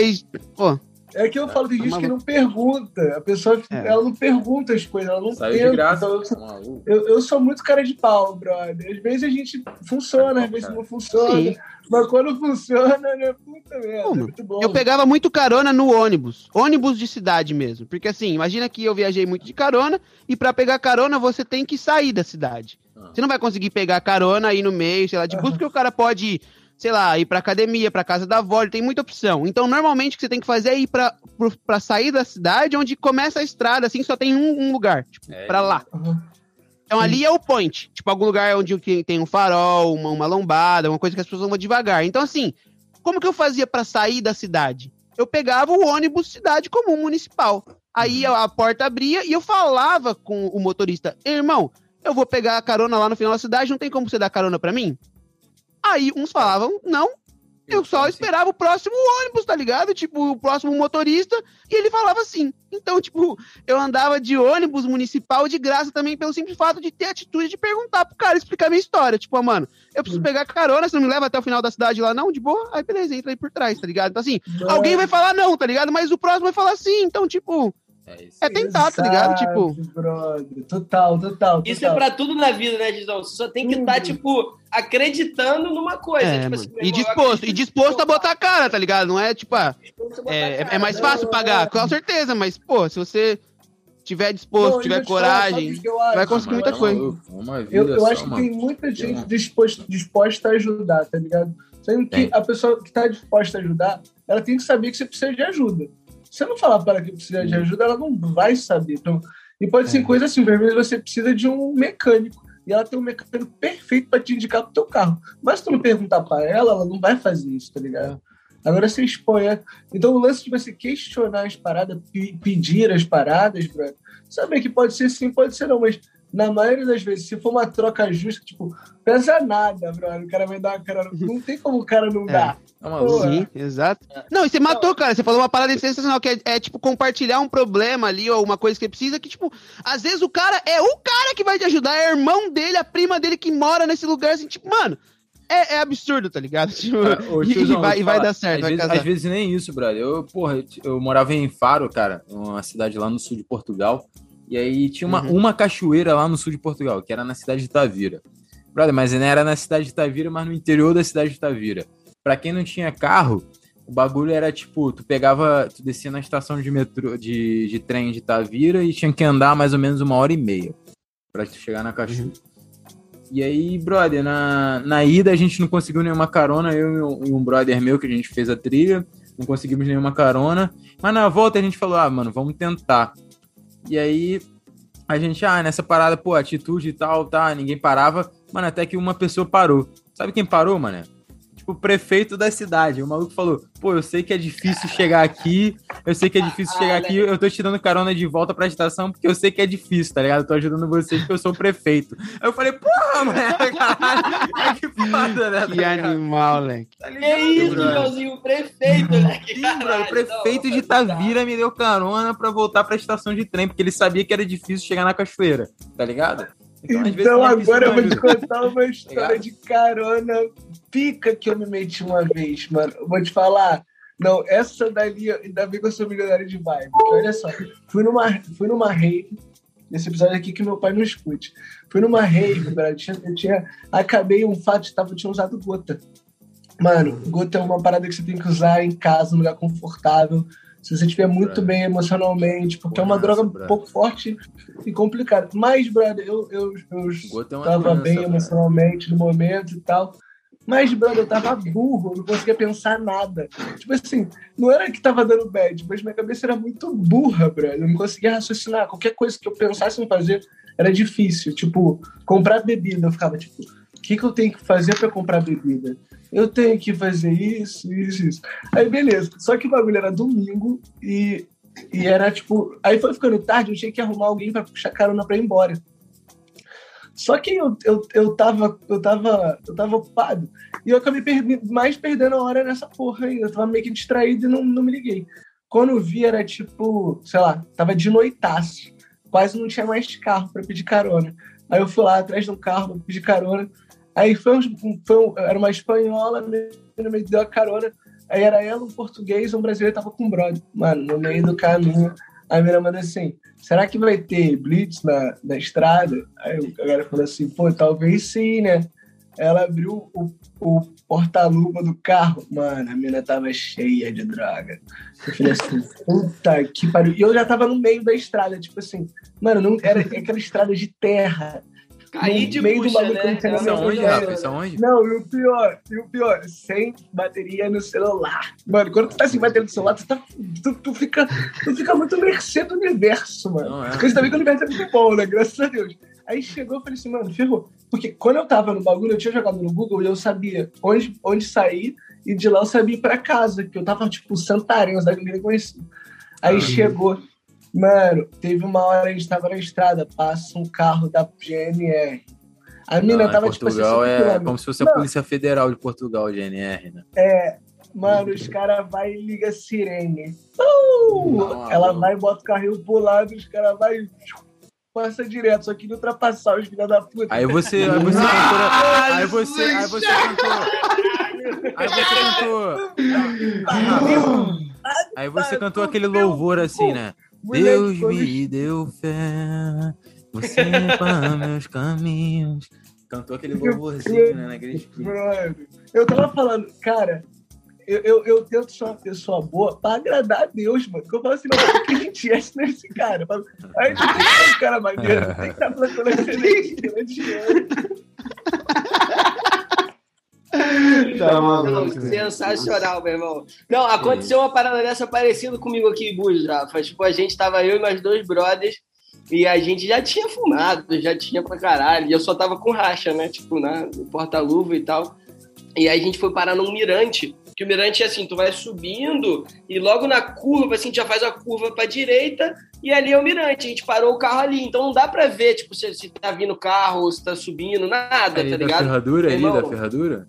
Pô, É que eu falo, tem gente que não pergunta. A pessoa, É. ela não pergunta as coisas, ela não Saiu de tenta. graça. Então, maluco. eu, eu sou muito cara de pau, brother. Às vezes a gente funciona, às vezes não funciona. Sim. Mas quando funciona, né? Puta merda, Pô, é muito bom. eu pegava muito carona no ônibus. Ônibus de cidade mesmo. Porque assim, imagina que eu viajei muito de carona e pra pegar carona você tem que sair da cidade. Ah. Você não vai conseguir pegar carona aí no meio, sei lá, de bus, porque o cara pode, sei lá, ir pra academia, pra casa da avó, tem muita opção. Então, normalmente o que você tem que fazer é ir pra, sair da cidade onde começa a estrada, assim, só tem um, um lugar, tipo, É, pra lá. Uhum. Então Sim. ali é o point. Tipo, algum lugar onde tem- um farol, uma, uma lombada, uma coisa que as pessoas vão devagar. Então, assim, como que eu fazia pra sair da cidade? Eu pegava o ônibus cidade comum municipal. Aí a, a porta abria e eu falava com o motorista: irmão, eu vou pegar a carona lá no final da cidade, não tem como você dar carona pra mim? Aí uns falavam, não, eu só esperava o próximo ônibus, tá ligado? Tipo, o próximo motorista, e ele falava assim. Então, tipo, eu andava de ônibus municipal de graça também pelo simples fato de ter atitude de perguntar pro cara, explicar minha história. Tipo, ah, mano, eu preciso pegar carona, você não me leva até o final da cidade lá, não? De boa? Aí, beleza, entra aí por trás, tá ligado? Então, assim, alguém vai falar não, tá ligado? Mas o próximo vai falar sim. Então, tipo, É isso. é tentar, tá ligado? Tipo, brother. Total, total. Isso é total. pra tudo na vida, né, Gizão? Você só tem que estar, tipo, acreditando numa coisa. é, tipo mano. assim, E disposto, e disposto a botar a cara, tá ligado? Não é, tipo, ah, é, cara. é mais Não, fácil pagar, é. com certeza, mas, pô, se você tiver disposto, e tiver falar, coragem, acho? vai conseguir muita Tá coisa. maluco, vida Eu, eu só, acho que tem muita gente disposta, disposta a ajudar, tá ligado? Sendo que Tem. a pessoa que tá disposta a ajudar, ela tem que saber que você precisa de ajuda. Se você não falar para ela que precisa de ajuda, ela não vai saber. Então, e pode ser É. coisa assim, vezes você precisa de um mecânico. E ela tem um mecânico perfeito para te indicar pro teu carro. Mas se tu não perguntar para ela, ela não vai fazer isso, tá ligado? Agora você expõe. é. Então o lance de você questionar as paradas, pe- pedir as paradas, brother, saber que pode ser sim, pode ser não, mas na maioria das vezes, se for uma troca justa, tipo, pesa nada, brother. O cara vai dar uma cara. Não tem como o cara não É. dar. Tá. Pô, Sim, exato. Não, e você matou, cara. Você falou uma parada sensacional, que é, é, tipo compartilhar um problema ali, ou uma coisa que precisa, que, tipo, às vezes o cara é o cara que vai te ajudar, é irmão dele, a prima dele que mora nesse lugar, assim, tipo, mano, é, é absurdo, tá ligado? [LAUGHS] Tipo, Ah, ô, e, tiozão, vai, e vai dar certo, Às vai vezes, casar. às vezes nem isso, brother. Eu, porra, eu, eu morava em Faro, cara, uma cidade lá no sul de Portugal. E aí tinha uma, Uhum. uma cachoeira lá no sul de Portugal, que era na cidade de Tavira. Brother, mas não era na cidade de Tavira, mas no interior da cidade de Tavira. Pra quem não tinha carro, o bagulho era tipo, tu pegava, tu descia na estação de metrô, de, de trem de Tavira e tinha que andar mais ou menos uma hora e meia pra tu chegar na cachoeira. E aí, brother, na, na ida a gente não conseguiu nenhuma carona, eu e um, e um brother meu que a gente fez a trilha, não conseguimos nenhuma carona. Mas na volta a gente falou, ah, mano, vamos tentar. E aí a gente, ah, nessa parada, pô, atitude e tal, tá, ninguém parava. Mano, até que uma pessoa parou. Sabe quem parou, mano? Tipo, o prefeito da cidade. O maluco falou, pô, eu sei que é difícil chegar aqui, eu sei que é difícil Ah, chegar né? aqui, eu tô te dando carona de volta pra estação porque eu sei que é difícil, tá ligado? Eu tô ajudando vocês porque eu sou o prefeito. Aí eu falei, porra, mano, [LAUGHS] caralho, que foda, né? tá Que ligado? animal, leque. Tá Que isso? Joãozinho, o prefeito, né? Que Sim, brother, caralho, o prefeito não, de tá Tavira me deu carona pra voltar pra estação de trem, porque ele sabia que era difícil chegar na cachoeira, tá ligado? Então não é agora eu vou te contar uma história Ligado? de carona pica que eu me meti uma vez, mano. Eu vou te falar. Não, essa dali, ainda bem que eu sou milionário de vibe. Porque olha só, fui numa, fui numa rave, nesse episódio aqui que meu pai não escute. Fui numa rave, brother, eu tinha, eu tinha, acabei um fato, tava, eu tinha usado gota. Mano, gota é uma parada que você tem que usar em casa, num lugar confortável. Se você estiver muito Brother. bem emocionalmente, porque é uma Nossa, droga um brother. pouco forte e complicada. Mas, brother, eu, eu, eu Gota uma tava doença, bem cara. emocionalmente no momento e tal. Mas, brother, eu tava burro, eu não conseguia pensar nada. Tipo assim, não era que tava dando bad, mas minha cabeça era muito burra, brother. Eu não conseguia raciocinar. Qualquer coisa que eu pensasse em fazer era difícil. Tipo, comprar bebida. Eu ficava tipo, que, que eu tenho que fazer para comprar bebida? Eu tenho que fazer isso, isso, isso. Aí, beleza. Só que o bagulho era domingo e, e era tipo. Aí foi ficando tarde, eu tinha que arrumar alguém para puxar carona pra ir embora. Só que eu, eu, eu, tava, eu, tava, eu tava ocupado. E eu acabei per mais perdendo a hora nessa porra aí. Eu tava meio que distraído e não, não me liguei. Quando eu vi, era tipo, sei lá, tava de noitaço. Quase não tinha mais carro para pedir carona. Aí eu fui lá atrás de um carro pra pedir carona. Aí foi, foi era uma espanhola, me deu a carona. Aí era ela, um português, um brasileiro tava com um brother. Mano, no meio do caminho, a minha manda assim: será que vai ter blitz na, na estrada? Aí o cara falou assim: pô, talvez sim, né? Ela abriu o, o porta-luva do carro. Mano, a menina tava cheia de droga. Eu falei assim, puta que pariu. E eu já tava no meio da estrada, tipo assim, mano, não, era aquela estrada de terra. Cair de meio bucha, do né? Isso aonde, Rafa? Isso aonde? Não, e o pior, e o pior, sem bateria no celular. Mano, quando tu tá sem bateria no celular, tu, tá, tu, tu fica, tu fica muito mercê do universo, mano. Não, é. Porque também que o universo é muito bom, né? Graças a Deus. Aí chegou e falei assim, mano, ferrou. Porque quando eu tava no bagulho, eu tinha jogado no Google e eu sabia onde, onde sair e de lá eu sabia ir pra casa, que eu tava, tipo, Santarém, cidade que eu nem conhecia. Aí chegou, Mano, teve uma hora a gente tava na estrada, passa um carro da GNR. A mina tava tipo assim. Portugal é como se fosse a Polícia Federal de Portugal, GNR, né? É. Mano, os caras vai e liga a sirene. Uh! Não, ela não. vai e bota o carrinho pro lado, os caras vai passa direto, só que não ultrapassar os filhos da puta. Aí você, aí você cantou. Aí você, aí você cantou. Aí você cantou. Aí você cantou aquele louvor assim, né? Deus me deu fé, você [LAUGHS] para meus caminhos. Cantou aquele louvorzinho, né, naquele Eu tava falando, cara, eu, eu, eu, tento ser uma pessoa boa pra agradar a Deus, mano. eu falo assim, não, o que a gente é nesse cara? A gente tem que ser um cara maneiro, tem que estar plantando excelente [LAUGHS] durante Tá maluco. Sensacional, meu irmão. Não, aconteceu uma parada dessa parecida comigo aqui em Búzios, Rafa. Tipo, a gente tava eu e mais dois brothers e a gente já tinha fumado, já tinha pra caralho. E eu só tava com racha, né? Tipo, na, no porta-luva e tal. E aí a gente foi parar num mirante. Que o mirante é assim, tu vai subindo e logo na curva, assim, já faz a curva pra direita e ali é o mirante. A gente parou o carro ali. Então não dá pra ver, tipo, se, se tá vindo carro, se tá subindo, nada, ali tá da ligado? ferradura ali, da ferradura?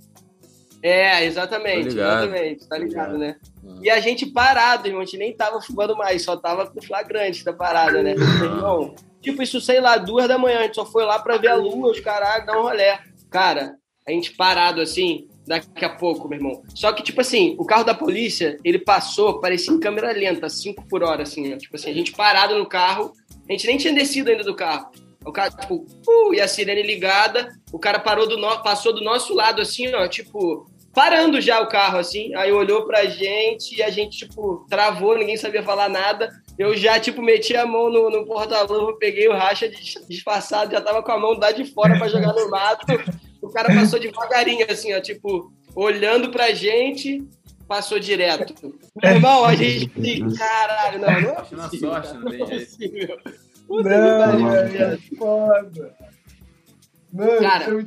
É, exatamente, exatamente, tá ligado, né? Uhum. E a gente parado, irmão, a gente nem tava fumando mais, só tava com flagrante da parada, né? Então, tipo, isso, sei lá, duas da manhã, a gente só foi lá pra ver a lua, os caralho, dar um rolé. Cara, a gente parado assim, daqui a pouco, meu irmão. Só que, tipo assim, o carro da polícia, ele passou, parecia em câmera lenta, 5 por hora, assim, ó. Tipo assim, a gente parado no carro, a gente nem tinha descido ainda do carro. O cara, tipo, uh, e a sirene ligada, o cara parou do no... passou do nosso lado, assim, ó, tipo, parando já o carro, assim. Aí olhou pra gente e a gente, tipo, travou, ninguém sabia falar nada. Eu já, tipo, meti a mão no, no porta-luva, peguei o racha disfarçado, já tava com a mão lá de fora pra jogar no mato. O cara passou devagarinho, assim, ó, tipo, olhando pra gente, passou direto. Meu irmão, a gente. Caralho, não, não é possível. Sorte, não, não é possível. Puta não, é foda. Mano, cara,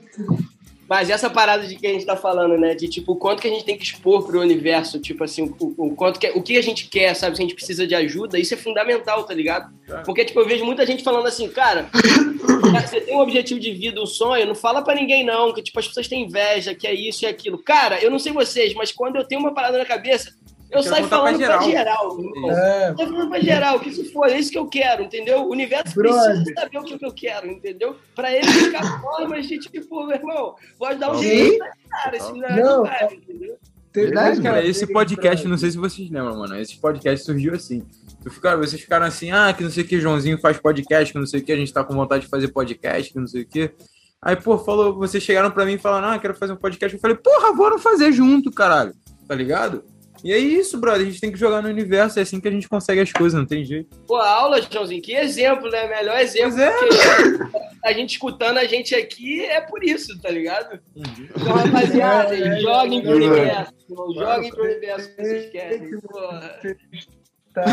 mas essa parada de que a gente tá falando, né? De tipo, o quanto que a gente tem que expor pro universo, tipo assim, o, o quanto que, o que a gente quer, sabe? Se a gente precisa de ajuda, isso é fundamental, tá ligado? Porque, tipo, eu vejo muita gente falando assim, cara, você tem um objetivo de vida, um sonho, não fala para ninguém, não, que tipo, as pessoas têm inveja, que é isso e aquilo. Cara, eu não sei vocês, mas quando eu tenho uma parada na cabeça, eu saio falando pra geral. Pra geral é. Eu falando pra geral, que se for, é isso que eu quero, entendeu? O universo Brother. precisa saber o que eu quero, entendeu? Pra ele ficar formas de tipo, meu irmão, pode dar um jeito, cara, esse não, não vai, entendeu? Verdade, cara, esse podcast, não sei se vocês lembram, mano. Esse podcast surgiu assim. Ficaram, vocês ficaram assim, ah, que não sei o que, Joãozinho faz podcast, que não sei o que, a gente tá com vontade de fazer podcast, que não sei o que. Aí, pô, falou, vocês chegaram pra mim e falaram, ah, quero fazer um podcast. Eu falei, porra, bora fazer junto, caralho. Tá ligado? E é isso, brother. A gente tem que jogar no universo, é assim que a gente consegue as coisas, não tem jeito. Pô, aula, Joãozinho, que exemplo, né? Melhor exemplo. Pois é. porque a gente escutando a gente aqui é por isso, tá ligado? Então, rapaziada, É, é, joguem pro é, é. universo. Joguem pro universo que vocês querem. Porra. Tá.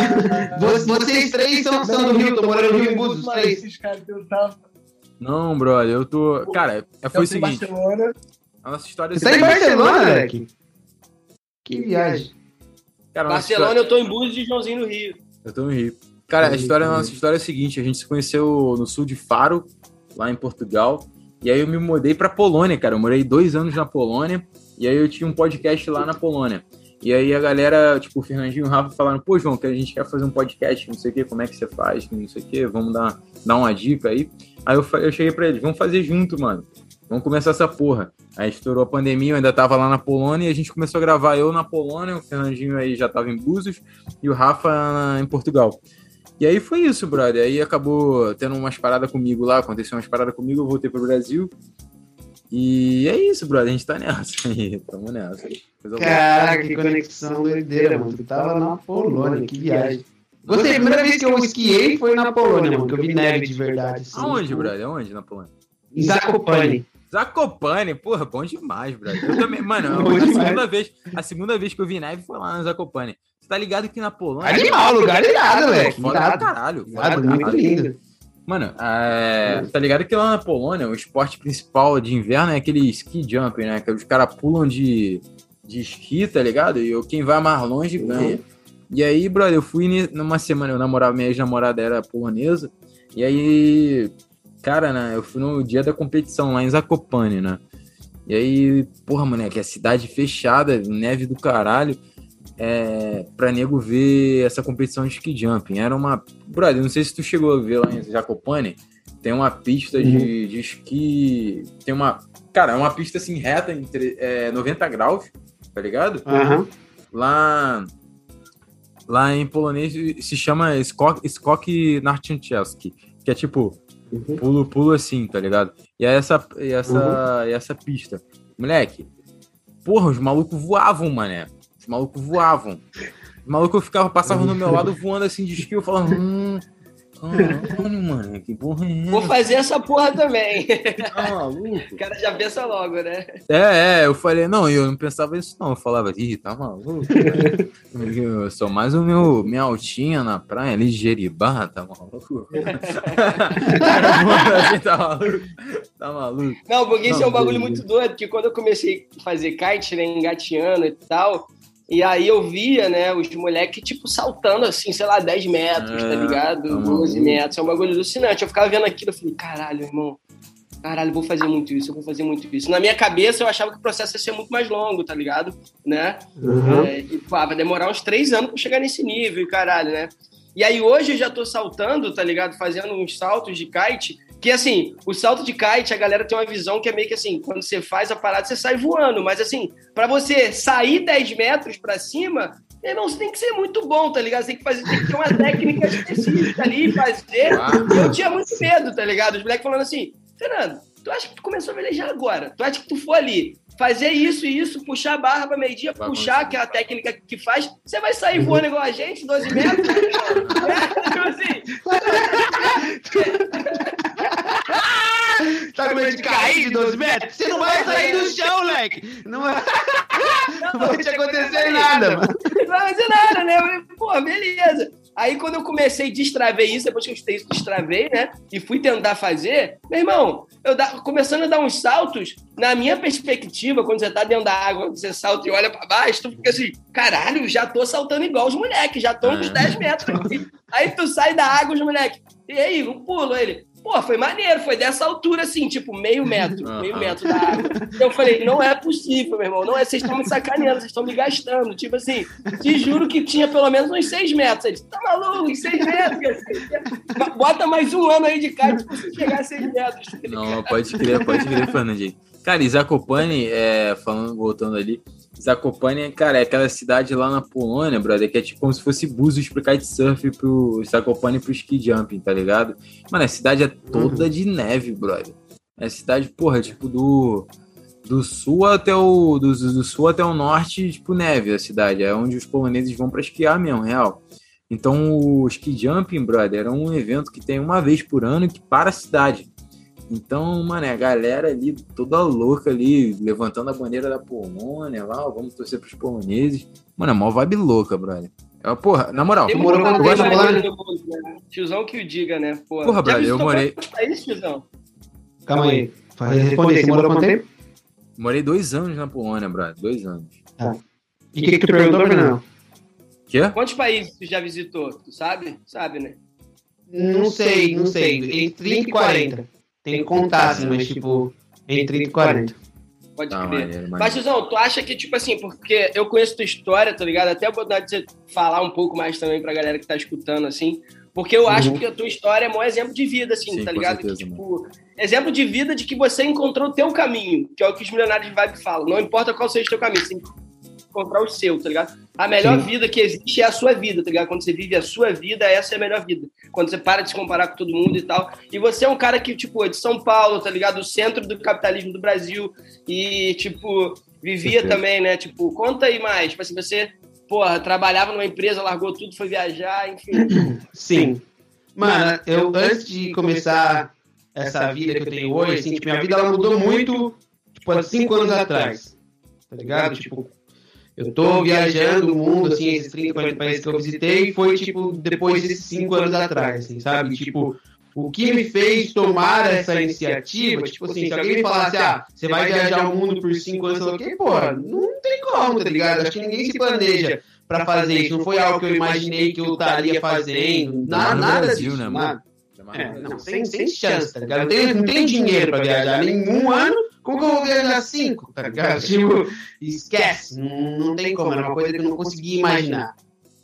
Vo- Vocês três são, são do Rio, tô morando no Rio os três. esses caras que eu tava. Não, brother, eu tô. Cara, é- foi o seguinte: Barcelona. a nossa história é Você tá em. Barcelona, moleque? Que viagem. Cara, Barcelona, eu tô em Búzios e Joãozinho no Rio. Eu tô no Rio. Cara, a história, nossa história é a seguinte: a gente se conheceu no sul de Faro, lá em Portugal. E aí eu me mudei pra Polônia, cara. Eu morei dois anos na Polônia. E aí eu tinha um podcast lá na Polônia. E aí a galera, tipo, o Fernandinho e o Rafa falaram, pô, João, que a gente quer fazer um podcast, não sei o quê, como é que você faz, não sei o quê, vamos dar, dar uma dica aí. Aí eu, eu cheguei pra eles, vamos fazer junto, mano. Vamos começar essa porra. Aí estourou a pandemia, eu ainda tava lá na Polônia e a gente começou a gravar eu na Polônia, o Fernandinho aí já tava em Búzios e o Rafa em Portugal. E aí foi isso, brother. Aí acabou tendo umas paradas comigo lá, aconteceu umas paradas comigo, eu voltei pro Brasil. E é isso, brother. A gente tá nessa aí. [LAUGHS] Tamo nessa. Caraca, que conexão doideira, mano. Tu tava na Polônia, que viagem. Gostei, a primeira vez que eu esquiei foi na Polônia, mano, que eu vi neve de verdade. assim. Aonde, brother? Aonde na Polônia? Em Zakopane. Zakopane, porra, bom demais, brother. Eu também, [LAUGHS] mano, Bom a demais. segunda, vez, a segunda vez que eu vi neve foi lá no Zakopane. Você tá ligado que na Polônia. Animal, lugar irado, moleque. Foda Irado. caralho. Foda Irado, muito lindo. Mano, é, tá ligado que lá na Polônia o esporte principal de inverno é aquele ski jump, né? Que os caras pulam de, de esqui, tá ligado? E quem vai mais longe ganha. E aí, brother, eu fui numa semana, eu namorava, minha ex-namorada era polonesa. E aí, cara, né? Eu fui no dia da competição lá em Zakopane, né? E aí, porra, moleque, a cidade fechada, neve do caralho. É, pra nego ver essa competição de ski jumping. Era uma. Brother, não sei se tu chegou a ver lá em Jacopane. Tem uma pista de, de esqui. Tem uma. Cara, é uma pista assim reta, entre é, 90 graus, tá ligado? Aham. Lá. Lá em polonês se chama Skok, Skok que é tipo Uhum. pulo, pulo assim, tá ligado? E essa, e essa, e essa pista. Moleque, porra, os malucos voavam, mané. Os malucos voavam. Os malucos ficavam, passavam no meu lado voando assim de esqui, eu falava, hum, caralho, mano, que porra é Vou essa? fazer essa porra também. Tá maluco? O cara já pensa logo, né? É, é, eu falei, não, eu não pensava isso não, eu falava, ih, tá maluco? eu sou mais o meu, minha altinha na praia ali de Jeribá, tá maluco? Assim, [LAUGHS] tá maluco? Tá maluco? Não, porque isso é um bagulho muito doido, que quando eu comecei a fazer kite, né, engateando e tal, e aí eu via, né, os moleques, tipo, saltando assim, sei lá, 10 metros, É, tá ligado? tá 12 maluco. metros, é um bagulho alucinante. Eu ficava vendo aquilo, eu falei, caralho, irmão, caralho, eu vou fazer muito isso, eu vou fazer muito isso. Na minha cabeça, eu achava que o processo ia ser muito mais longo, tá ligado? Né? Uhum. É, e, pá, vai demorar uns três anos pra chegar nesse nível, e caralho, né? E aí hoje eu já tô saltando, tá ligado? Fazendo uns saltos de kite. Que assim, o salto de kite, a galera tem uma visão que é meio que assim, quando você faz a parada, você sai voando. Mas assim, pra você sair 10 metros pra cima, meu irmão, você tem que ser muito bom, tá ligado? Você tem que fazer, tem que ter uma técnica específica ali, fazer. E eu tinha muito medo, tá ligado? Os moleques falando assim, Fernando, tu acha que tu começou a velejar agora? Tu acha que tu for ali, fazer isso e isso, puxar a barra pra meio-dia, puxar, que é a técnica que faz, você vai sair voando igual a gente, 12 metros? [LAUGHS] é, tipo assim, [LAUGHS] Tá com medo de cair de 12 metros? Você não vai sair do chão, moleque. Não vai, não vai te acontecer nada, mano. não vai fazer nada, né? Falei, pô, beleza. Aí quando eu comecei a destravei isso, depois que eu estudei isso, destravei, né? E fui tentar fazer, meu irmão, eu da- começando a dar uns saltos, na minha perspectiva, quando você tá dentro da água, você salta e olha pra baixo, tu fica assim, caralho, já tô saltando igual os moleques, já tô uns É. 10 metros aqui. Aí tu sai da água, os moleques, e aí, um pulo, ele. Pô, foi maneiro, foi dessa altura assim, tipo, meio [LAUGHS] metro, Aham. meio metro da água. Eu falei, não é possível, meu irmão, não é, vocês estão me sacaneando, vocês estão me gastando. Tipo assim, te juro que tinha pelo menos uns seis metros. Ele disse, tá maluco, uns seis metros? cara. Bota mais um ano aí de kite pra você chegar a seis metros. Não, pode crer, pode crer, Fernandinho. Cara, e Zakopane, é, falando, voltando ali, Zakopane, cara, é aquela cidade lá na Polônia, brother, que é tipo como se fosse Búzios pro kitesurf, pro Zakopane pro ski jumping, tá ligado? Mano, a cidade é toda de neve, brother. É a cidade, porra, tipo do... do sul até o do, do sul até o norte, tipo neve a cidade, é onde os poloneses vão para esquiar mesmo, real. Então o ski jumping, brother, é um evento que tem uma vez por ano que para a cidade. Então, mano, é a galera ali toda louca ali, levantando a bandeira da Polônia lá, ó, vamos torcer pros poloneses. Mano, é mó vibe louca, brother. É, porra, na moral, Demorou tempo, mais Polônia? do mundo, né? Tiozão que o diga, né? Porra, Porra, brother, eu morei- quantos países, tiozão? Calma aí. Faz- Responde aí, você morou quanto tempo? morei dois anos na Polônia, brother, dois anos. E o que, que tu perguntou, Fernando? Quê? Quantos países tu já visitou? Tu sabe? Sabe, né? Não sei, não sei. Entre 30 e 40. Tem que contar, assim, mas tipo, entre 30 e 40. Pode Tá, crer. maneiro, Mas, tiozão, tu acha que, tipo assim, porque eu conheço tua história, tá ligado? Até a oportunidade de você falar um pouco mais também pra galera que tá escutando, assim. Porque eu acho Uhum. que a tua história é um exemplo de vida, assim, Sim, tá ligado? certeza, que, tipo, exemplo de vida de que você encontrou o teu caminho, que é o que os milionários de vibe falam. Não importa qual seja o teu caminho, você tem que encontrar o seu, tá ligado? A melhor Sim. vida que existe é a sua vida, tá ligado? Quando você vive a sua vida, essa é a melhor vida. Quando você para de se comparar com todo mundo e tal. E você é um cara que, tipo, é de São Paulo, tá ligado? O centro do capitalismo do Brasil. E, tipo, vivia Certeza. também, né? Tipo, conta aí mais. Tipo assim, você, porra, trabalhava numa empresa, largou tudo, foi viajar, enfim. [CLEARS THROAT] Sim. Mano, eu antes de começar essa vida que eu tenho hoje, assim, tipo, minha vida ela mudou muito, tipo, há cinco anos atrás. Tá ligado? Tipo, eu tô viajando o mundo, assim, esses 30, 40 países que eu visitei, foi, tipo, depois desses cinco anos atrás, assim, sabe? Tipo, o que me fez tomar essa iniciativa, tipo assim, se alguém me falasse, ah, você vai viajar o mundo por cinco anos, eu falei, pô, não tem como, tá ligado? Acho que ninguém se planeja pra fazer isso. Não foi algo que eu imaginei que eu estaria fazendo. Nada, nada Brasil, disso, né, mano? É, não, sem, sem chance, tá ligado? Não tem, não tem dinheiro pra viajar nenhum ano. Como que eu vou viajar cinco, tá ligado? [LAUGHS] Tipo, esquece. Não, não tem como. Era uma coisa que eu não conseguia imaginar.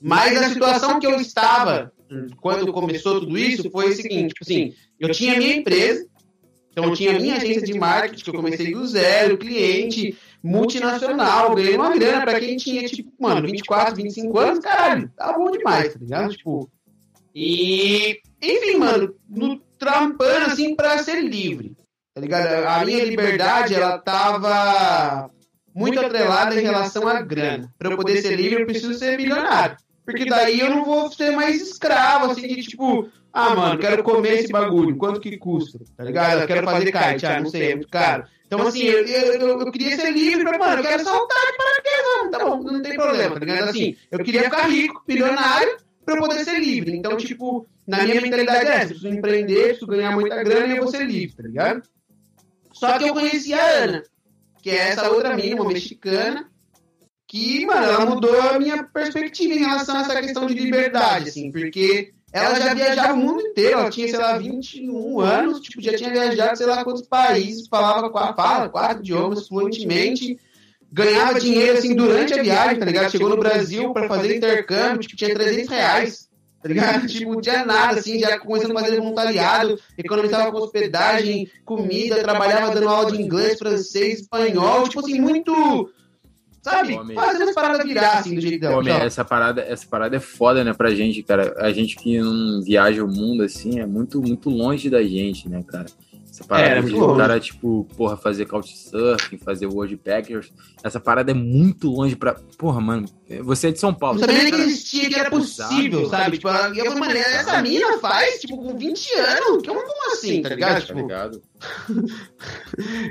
Mas a situação que eu estava quando começou tudo isso foi o seguinte, tipo assim, eu tinha minha empresa, então eu tinha minha agência de marketing, que eu comecei do zero, cliente multinacional, ganhei uma grana pra quem tinha, tipo, mano, 24, 25 anos, caralho, tá bom demais, tá ligado? Tipo, e, enfim, mano, no, trampando assim pra ser livre, tá ligado? A minha liberdade, ela tava muito atrelada em relação à grana. Pra eu poder ser livre, eu preciso ser milionário. Porque daí eu não vou ser mais escravo, assim, de tipo, ah, mano, quero comer esse bagulho, quanto que custa? Tá ligado? Eu quero fazer kite, ah, não sei, é muito caro. Então, assim, eu, eu, eu, queria ser livre, pra, mano, eu quero saltar de paraquedas, tá bom, não tem problema, tá ligado? Assim, eu queria ficar rico, milionário, pra eu poder ser livre. Então, tipo, na minha mentalidade é essa, preciso empreender, preciso ganhar muita grana e eu vou ser livre, tá ligado? Só que eu conheci a Ana, que é essa outra mina, uma mexicana, que, mano, ela mudou a minha perspectiva em relação a essa questão de liberdade, assim, porque ela já viajava o mundo inteiro, ela tinha, sei lá, 21 anos, tipo, já tinha viajado, sei lá, quantos países, falava quatro, fala, quatro idiomas fluentemente, ganhava dinheiro, assim, durante a viagem, tá ligado? Chegou no Brasil pra fazer intercâmbio, tipo, tinha 300 reais, tá ligado? Tipo, não tinha nada, assim, já começando a fazer voluntariado, economizava com hospedagem, comida, trabalhava dando aula de inglês, francês, espanhol, tipo assim, muito... Sabe? Homem. Fazendo as paradas virar, assim, do jeito dela. Meu, sabe? essa parada, essa parada é foda, né, pra gente, cara. A gente que não viaja o mundo assim é muito, muito longe da gente, né, cara? Essa parada É, é de o cara, tipo, porra, fazer couchsurfing, fazer world packers, essa parada é muito longe pra. Porra, mano, você é de São Paulo. Não sabia nem que existia, que era possível, sabe? Tipo, ela- e eu falei, mano, essa mina faz, tipo, com 20 anos? Como, como assim, tá ligado? Tá Tipo, ligado? [LAUGHS]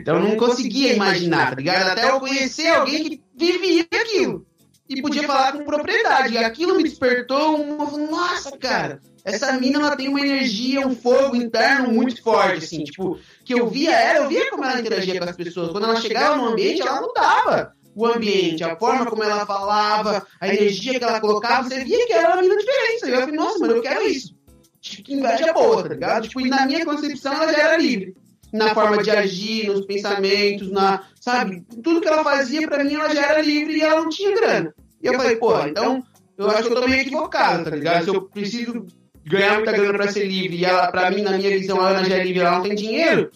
então eu não conseguia imaginar, tá ligado? Até eu conhecer alguém que vivia aquilo. E podia falar com propriedade. E aquilo me despertou um. Nossa, cara, essa mina ela tem uma energia, um fogo interno muito forte, assim. Tipo, que eu via ela, eu via como ela interagia com as pessoas. Quando ela chegava no ambiente, ela mudava o ambiente, a forma como ela falava, a energia que ela colocava. Você via que era uma mina diferente. Eu falei, nossa, mano, eu quero isso. Tipo, que inveja boa, tá ligado? Tipo, e na minha concepção ela já era livre na forma de agir, nos pensamentos, na, sabe? Tudo que ela fazia, pra mim, ela já era livre e ela não tinha grana. E eu falei, pô, então eu acho que eu tô meio equivocado, tá ligado? Se eu preciso ganhar muita grana pra ser livre e ela, pra mim, na minha visão, a Ana já é livre ela não tem dinheiro,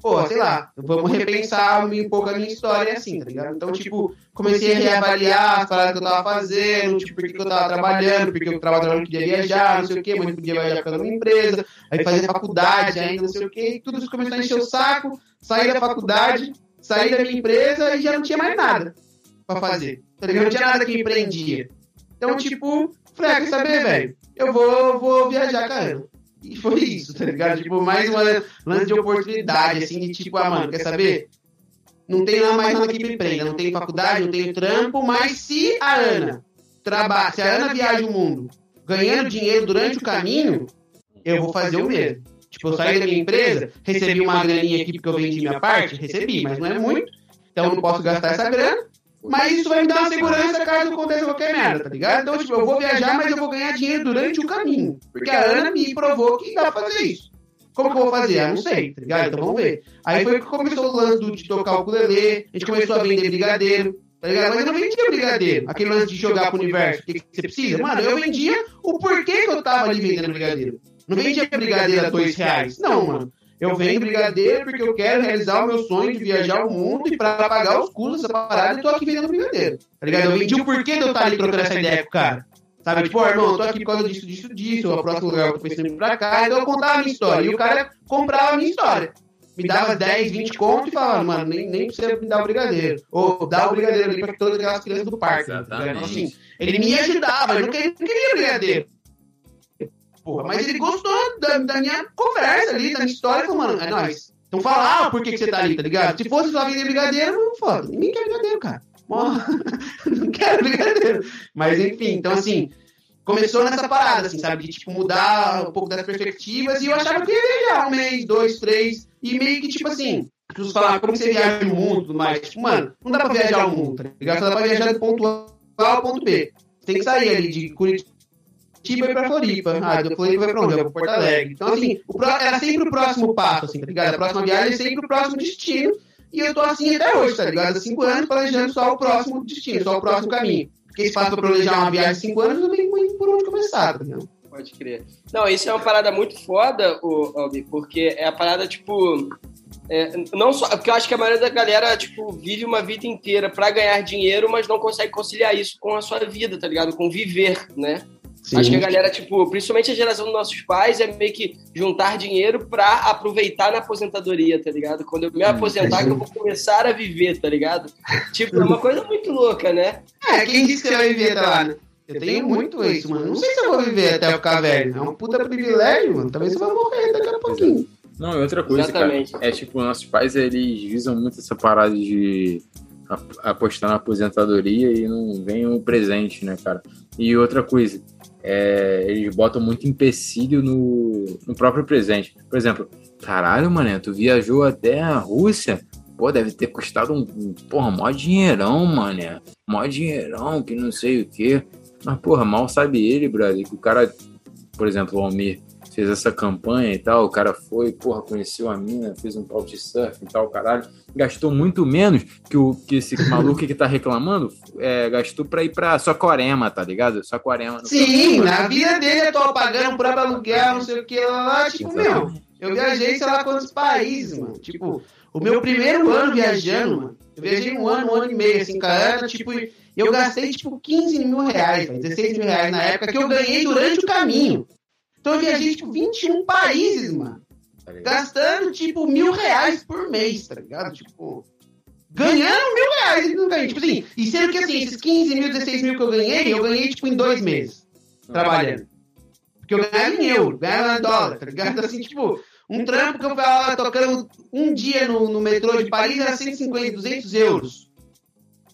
pô, sei lá, vamos repensar um pouco a minha história assim, tá ligado? Então, tipo, comecei a reavaliar as paradas que eu tava fazendo, tipo, por que eu tava trabalhando, porque eu tava trabalhando, podia viajar, não sei o quê, mas não podia viajar ficando numa empresa, aí fazer faculdade ainda, não sei o quê, e tudo isso começou a encher o saco, saí da faculdade, saí da minha empresa e já não tinha mais nada pra fazer. Tá ligado? Não tinha nada que me prendia. Então, tipo, falei, ah, quer saber, velho? Eu vou, vou viajar Ana. E foi isso, tá ligado? Tipo, mais uma lance de oportunidade, assim, de tipo, ah, mano, quer saber? Não tem lá mais nada que me prenda, não tem faculdade, não tenho trampo, mas se a Ana trabalha, se a Ana viaja o mundo ganhando dinheiro durante o caminho, eu vou fazer o mesmo. Tipo, eu saí da minha empresa, recebi uma graninha aqui porque eu vendi minha parte, recebi, mas não é muito, então eu não posso gastar essa grana, mas isso vai me dar uma segurança caso aconteça qualquer merda, tá ligado? Então, tipo, eu vou viajar, mas eu vou ganhar dinheiro durante o caminho, porque a Ana me provou que dá pra fazer isso. Como que eu vou fazer? Ah, não sei, tá ligado? Então vamos ver. Aí foi que começou o lance do, de tocar o ukulele, a gente começou a vender brigadeiro, tá ligado? Mas eu não vendia brigadeiro. Aquele lance de jogar pro universo, o que, que você precisa? Mano, eu vendia o porquê que eu tava ali vendendo brigadeiro. Não vendia brigadeiro a dois reais. Não, mano. Eu vendo brigadeiro porque eu quero realizar o meu sonho de viajar o mundo e pra pagar os custos dessa parada, eu tô aqui vendendo brigadeiro. Tá ligado? Eu vendi o porquê de eu estar ali trocando essa ideia com o cara. Sabe, tipo, oh, irmão, eu tô aqui por causa disso, disso, disso, o próximo lugar eu tô pensando em ir pra cá, então eu contava a minha história. E o cara comprava a minha história. Me dava 10, 20 conto e falava, mano, nem, nem precisa me dar o brigadeiro. Ou dá o brigadeiro ali pra todas aquelas crianças do parque. Tá então, assim, ele me ajudava, eu não queria, não queria brigadeiro. Porra, mas ele gostou da, da minha conversa ali, da minha história, falou, mano, é nóis. Então fala, ah, por que, que você tá ali, tá ligado? Se fosse só vender brigadeiro, não foda. Ninguém quer brigadeiro, cara. [LAUGHS] não quero brigadeiro. Mas enfim, então assim, começou nessa parada, assim, sabe? De tipo, mudar um pouco das perspectivas e eu achava que ia viajar um mês, dois, três, e meio que tipo assim. As pessoas falavam, como você viaja no mundo tudo mais? Tipo, mano, não dá pra viajar o mundo, tá ligado? Só dá pra viajar do ponto A ao ponto B. Você tem que sair ali de Curitiba e ir pra Floripa. Ah, do Floripa vai pra onde? Vai pra Porto Alegre. Então, assim, o era sempre o próximo passo, assim, tá ligado? A próxima viagem é sempre o próximo destino. E eu tô assim até hoje, tá ligado? Há cinco anos planejando só o próximo destino, só o próximo caminho. Porque espaço pra planejar uma viagem de cinco anos, não tem muito por onde começar, tá ligado? Pode crer. Não, isso é uma parada muito foda, Albi, porque é a parada, tipo. É, não só. Porque eu acho que a maioria da galera, tipo, vive uma vida inteira para ganhar dinheiro, mas não consegue conciliar isso com a sua vida, tá ligado? Com viver, né? Sim. Acho que a galera, tipo, principalmente a geração dos nossos pais, é meio que juntar dinheiro pra aproveitar na aposentadoria, tá ligado? Quando eu me hum, aposentar, que eu vou começar a viver, tá ligado? Tipo, é uma coisa muito louca, né? É, quem disse que você vai viver lá, né? Eu tenho muito isso, mano. Não sei se eu vou viver até eu ficar velho. É um puta privilégio, mano. Talvez você vai morrer daqui a pouquinho. Não, e outra coisa, Exatamente. cara, é tipo, nossos pais, eles visam muito essa parada de apostar na aposentadoria e não vem o presente, né, cara? E outra coisa, é, eles botam muito empecilho no, no próprio presente. Por exemplo, caralho, mané, tu viajou até a Rússia? Pô, deve ter custado um, um porra, mó dinheirão, mané. Mó dinheirão, que não sei o quê. Mas, porra, mal sabe ele, brother, que o cara, por exemplo, o Almir, fez essa campanha e tal, o cara foi, porra, conheceu a mina, fez um couchsurf e tal, caralho, gastou muito menos que o que esse [LAUGHS] maluco que tá reclamando, é, gastou pra ir pra Socorema, tá ligado? Socorema. Sim, na vida dele eu tô pagando o próprio aluguel, não sei o que lá, tipo, meu, eu viajei sei lá quantos países, mano, tipo, o meu primeiro ano viajando, mano, eu viajei um ano, um ano e meio, assim, cara, tipo, eu gastei, tipo, 15 mil reais, 16 mil reais na época que eu ganhei durante o caminho. Então eu viajei, tipo, 21 países, mano. Tá gastando, tipo, mil reais por mês, tá ligado? Tipo, ganhando mil reais. Não ganhei. Tipo assim, e sendo que, assim, esses 15 mil, 16 mil que eu ganhei, eu ganhei, tipo, em dois meses, trabalhando. Porque eu ganhava em euro, ganhava em dólar, tá ligado? Assim, tipo, um trampo que eu ficava tocando um dia no, no metrô de Paris era 150, 200 euros.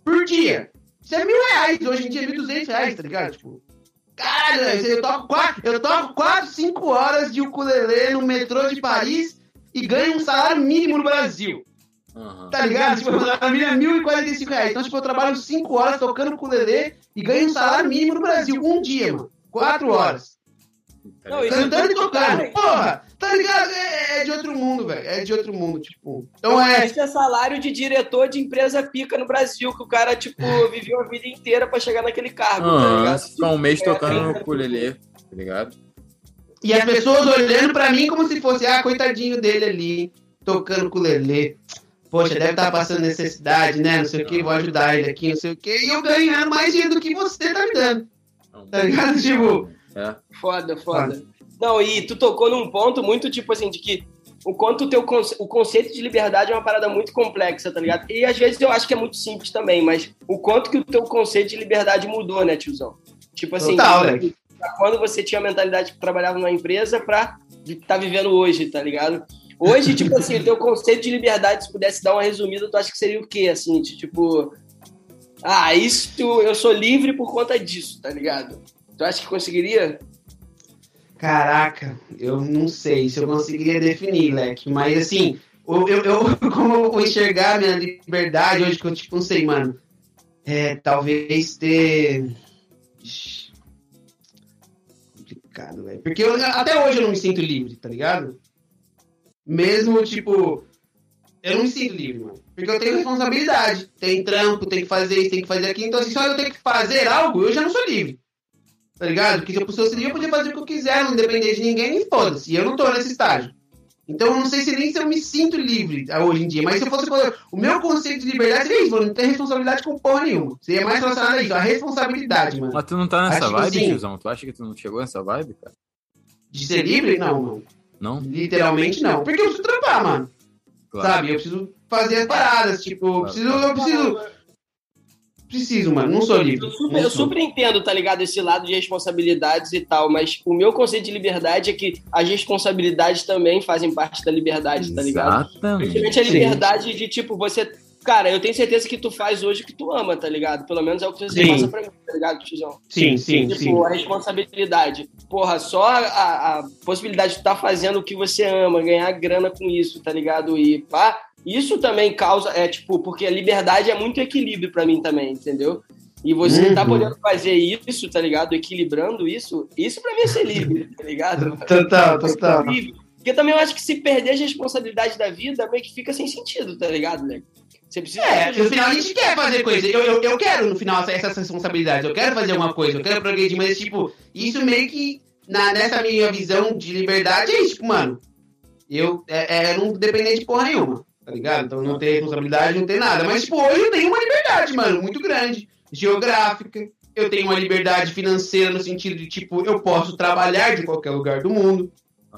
Por dia. Isso é mil reais. Hoje em dia é 1.200 reais, tá ligado? Tipo, Caralho, eu toco, quatro, eu toco 4, 5 horas de ukulele no metrô de Paris e ganho um salário mínimo no Brasil. Uhum. Tá ligado? Tipo, a minha é 1.045 reais. Então, tipo, eu trabalho 5 horas tocando ukulele e ganho um salário mínimo no Brasil. Um dia, mano. 4 horas. Não, Cantando e tocando. Porra, tá ligado? É, é, de outro mundo, velho. É de outro mundo, tipo. Então é. Esse é salário de diretor de empresa pica no Brasil, que o cara, tipo, viveu a vida inteira pra chegar naquele cargo, tá ah, tá ligado? Ficar um mês tocando no ukulele, tá ligado? E as pessoas olhando pra mim como se fosse, ah, coitadinho dele ali, tocando ukulele. Poxa, deve estar tá passando necessidade, né? Não sei o que, vou ajudar ele aqui, não sei o que. E eu ganhando mais dinheiro do que você tá me dando. Tá ligado? Tipo, é. Foda, foda. Não, e tu tocou num ponto muito tipo assim, de que o quanto o teu conce- o conceito de liberdade é uma parada muito complexa, tá ligado? E às vezes eu acho que é muito simples também, mas o quanto que o teu conceito de liberdade mudou, né, tiozão? Tipo assim, Total, né? quando você tinha a mentalidade que trabalhava numa empresa pra estar vivendo hoje, tá ligado? Hoje, tipo assim, o teu [LAUGHS] conceito de liberdade, se pudesse dar uma resumida, tu acha que seria o quê? Assim, de, tipo, ah, isso eu sou livre por conta disso, tá ligado? Tu acha que conseguiria? Caraca, eu não sei se eu conseguiria definir, Leque, mas assim, eu, eu, eu- [LAUGHS] como eu enxergar minha liberdade hoje, que eu tipo, não sei, mano, é, talvez ter. Complicado, velho. Porque eu- até hoje eu não me sinto livre, tá ligado? Mesmo, tipo, eu não me sinto livre, mano. Porque eu tenho responsabilidade. Tem trampo, tem que fazer isso, tem que fazer aquilo. Então, assim, só eu tenho que fazer algo, eu já não sou livre. Tá ligado? Porque se eu fosse livre, eu podia fazer o que eu quiser, não depender de ninguém e foda-se. E eu não tô nesse estágio. Então, eu não sei se nem se eu me sinto livre ah, hoje em dia. Mas se eu fosse. O meu conceito de liberdade seria isso, mano. Não ter responsabilidade com porra nenhuma. Seria mais relacionado a isso, a responsabilidade, mano. Mas tu não tá nessa Acho que vibe, sim. tiozão? Tu acha que tu não chegou nessa vibe, cara? De ser livre? Não, mano. Não? Literalmente não. Porque eu preciso trampar, mano. Claro. Sabe? Eu preciso fazer as paradas. Tipo, eu preciso. Eu preciso. Preciso, mano. Não sou livre. Eu super, eu super entendo, tá ligado? Esse lado de responsabilidades e tal, mas o meu conceito de liberdade é que as responsabilidades também fazem parte da liberdade, tá ligado? Exatamente. Principalmente a Sim. liberdade de, tipo, você. Cara, eu tenho certeza que tu faz hoje o que tu ama, tá ligado? Pelo menos é o que você Sim. passa pra mim, tá ligado, tiozão? Sim, sim, tipo, sim. a responsabilidade. Porra, só a, a possibilidade de tu tá fazendo o que você ama, ganhar grana com isso, tá ligado? E pá, isso também causa, é tipo, porque a liberdade é muito equilíbrio pra mim também, entendeu? E você tá Uhum. podendo fazer isso, tá ligado? Equilibrando isso, isso pra mim é ser livre, tá ligado? [LAUGHS] Total, total. Livre. Porque também eu acho que se perder a responsabilidade da vida, meio que fica sem sentido, tá ligado, né? Você precisa. É, no final a gente quer fazer coisa. Eu, eu, eu quero, no final, essa- essas responsabilidades. Eu quero fazer alguma coisa, eu quero progredir, mas, tipo, isso meio que, na, nessa minha visão de liberdade, é isso, tipo, mano. Eu é, é não depender de porra nenhuma, tá ligado? Então não ter responsabilidade, não ter nada. Mas, hoje eu tenho uma liberdade, mano, muito grande. Geográfica. Eu tenho uma liberdade financeira no sentido de, tipo, eu posso trabalhar de qualquer lugar do mundo.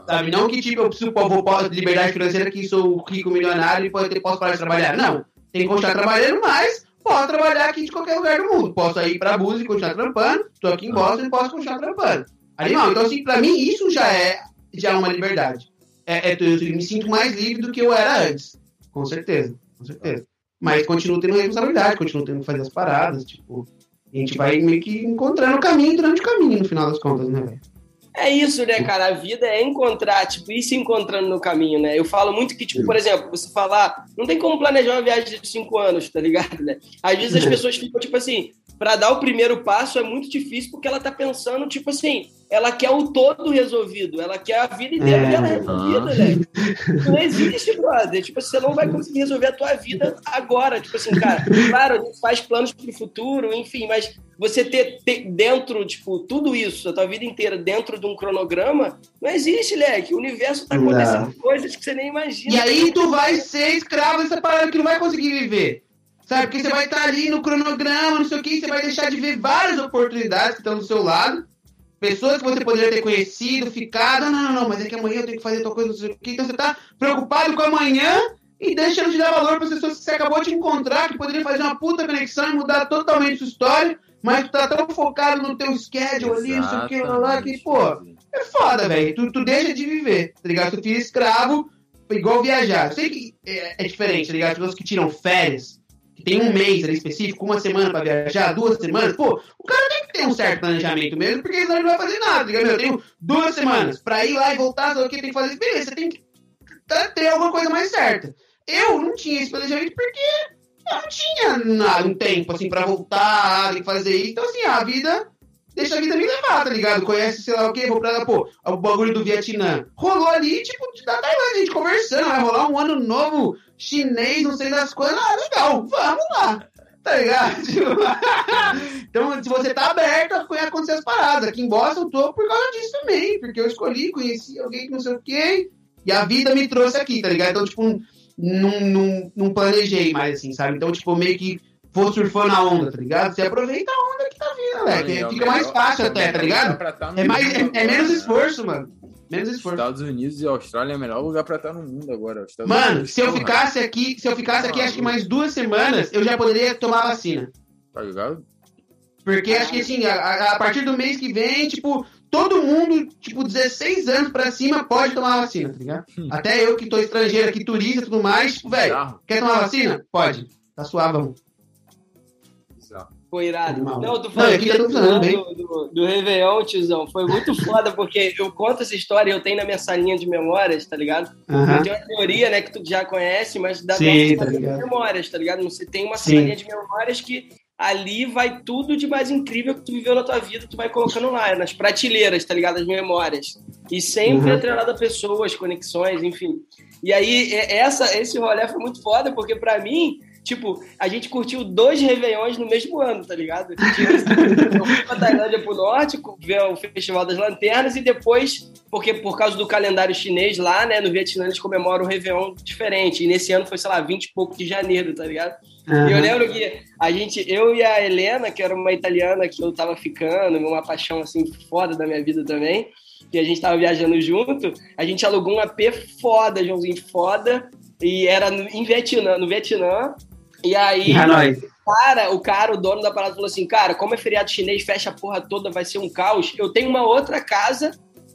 Sabe? Não que, tipo, eu preciso, pô, vou, posso- liberdade financeira que sou rico, milionário e pode, posso parar de trabalhar. Não. Tem que continuar trabalhando, mas posso trabalhar aqui de qualquer lugar do mundo. Posso ir pra Búzios e continuar trampando. Tô aqui em Boston e posso continuar trampando. Animal. Então, assim, pra mim, isso já é, já é uma liberdade. É, é, eu me sinto mais livre do que eu era antes. Com certeza. Com certeza. Mas continuo tendo responsabilidade, continuo tendo que fazer as paradas, tipo... A gente vai meio que encontrando o caminho durante o caminho, no final das contas, né, velho? É isso, né, cara? A vida é encontrar, tipo, ir se encontrando no caminho, né? Eu falo muito que, tipo, por exemplo, você falar, não tem como planejar uma viagem de cinco anos, tá ligado, né? Às vezes as pessoas ficam, tipo assim, pra dar o primeiro passo é muito difícil porque ela tá pensando, tipo assim, ela quer o todo resolvido, ela quer a vida inteira É. dela resolvida, né? Não existe, brother. Tipo, você não vai conseguir resolver a tua vida agora. Tipo assim, cara, claro, a gente faz planos pro futuro, enfim, mas você ter, ter dentro, tipo, tudo isso, a tua vida inteira dentro de um cronograma, não existe, leque. O universo tá Não. acontecendo coisas que você nem imagina. E aí tu vai ser escravo dessa parada que não vai conseguir viver. Sabe? Porque você vai estar ali no cronograma, não sei o que, você vai deixar de ver várias oportunidades que estão do seu lado. Pessoas que você poderia ter conhecido, ficado, não, não, não, mas é que amanhã eu tenho que fazer tal coisa, não sei o que. Então você tá preocupado com amanhã e deixando de dar valor para pessoas que você acabou de encontrar, que poderiam fazer uma puta conexão e mudar totalmente sua história, mas tu tá tão focado no teu schedule ali, não sei o que, lá, lá, que, pô, é foda, velho. Tu, tu deixa de viver, tá ligado? Tu fica escravo, igual viajar. Eu sei que é, é diferente, tá ligado? As pessoas que tiram férias, tem um mês ali específico, uma semana pra viajar, duas semanas, pô, o cara tem que ter um certo planejamento mesmo, porque senão ele não vai fazer nada, tá ligado? Eu tenho duas semanas pra ir lá e voltar, o que tem que fazer? Beleza, você tem que tá- ter alguma coisa mais certa. Eu não tinha esse planejamento porque eu não tinha nada, um tempo, assim, pra voltar e fazer isso. Então, assim, a vida deixa a vida me levar, tá ligado? Conhece, sei lá o quê, vou pra lá, pô, o bagulho do Vietnã. Rolou ali, tipo, da Tailândia, a gente conversando, vai rolar um ano novo chinês, não sei das coisas. Ah, legal, vamos lá. Tá ligado? [LAUGHS] Tipo, então, se você tá aberto a acontecer as paradas. Aqui em Boston eu tô por causa disso também, porque eu escolhi, conheci alguém que não sei o quê, e a vida me trouxe aqui, tá ligado? Então, tipo, não, não, não planejei mais, assim, sabe? Então, tipo, meio que vou surfando a onda, tá ligado? Você aproveita a onda que tá vindo, né? Que fica mais fácil até, tá ligado? É, mais, é, é menos esforço, mano. Menos esforço. Estados Unidos e Austrália é o melhor lugar pra estar no mundo agora. Os Estados Mano, Unidos, se eu ficasse aqui, se eu ficasse aqui, acho que mais duas semanas, eu já poderia tomar vacina. Tá ligado? Porque acho que assim, a, a- partir do mês que vem, tipo, todo mundo, tipo, 16 anos pra cima pode tomar vacina, tá ligado? Até eu que tô estrangeiro aqui, turista e tudo mais, tipo, velho, quer tomar vacina? Pode. Tá suave, vamos. Foi irado. Animal. Não, tu falou que tá do, do, do Réveillon, tiozão. Foi muito foda, porque eu conto essa história e eu tenho na minha salinha de memórias, tá ligado? Aham. Eu tenho uma teoria, né, que tu já conhece, mas da Sim, tá ligado. de memórias, tá ligado? Você tem uma Sim. salinha de memórias que ali vai tudo de mais incrível que tu viveu na tua vida, tu vai colocando lá, nas prateleiras, tá ligado? As memórias. E sempre Uhum. atrelado a pessoas, conexões, enfim. E aí, é- essa, esse rolê foi muito foda, porque pra mim, tipo, a gente curtiu dois Réveillões no mesmo ano, tá ligado? Eu fui pra Tailândia pro norte, ver o Festival das Lanternas, e depois, porque por causa do calendário chinês lá, né, no Vietnã eles comemoram o Réveillon diferente. E nesse ano foi, sei lá, 20 e pouco de janeiro, tá ligado? E eu lembro que a gente, eu e a Helena, que era uma italiana que eu tava ficando, uma paixão assim foda da minha vida também, que a gente tava viajando junto, a gente alugou um AP foda, Joãozinho, foda, e era no, em Vietnã, no Vietnã. E aí, Em Hanoi. cara, o cara, o dono da parada falou assim: "Cara, como é feriado chinês, fecha a porra toda, vai ser um caos. Eu tenho uma outra casa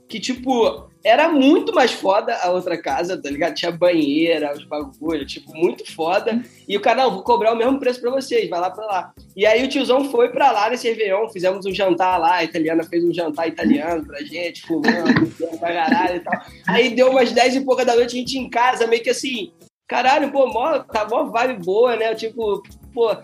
que tipo era muito mais foda a outra casa, tá ligado? Tinha banheira, os bagulho, tipo, muito foda. E o não, vou cobrar o mesmo preço pra vocês, vai lá pra lá. E aí o tiozão foi pra lá nesse Réveillon, fizemos um jantar lá, a italiana fez um jantar italiano pra gente, fumando, pra caralho e tal. Aí deu umas 10 e pouca da noite, a gente em casa, meio que assim, caralho, pô, mó, tá mó vibe boa, né? Tipo, pô,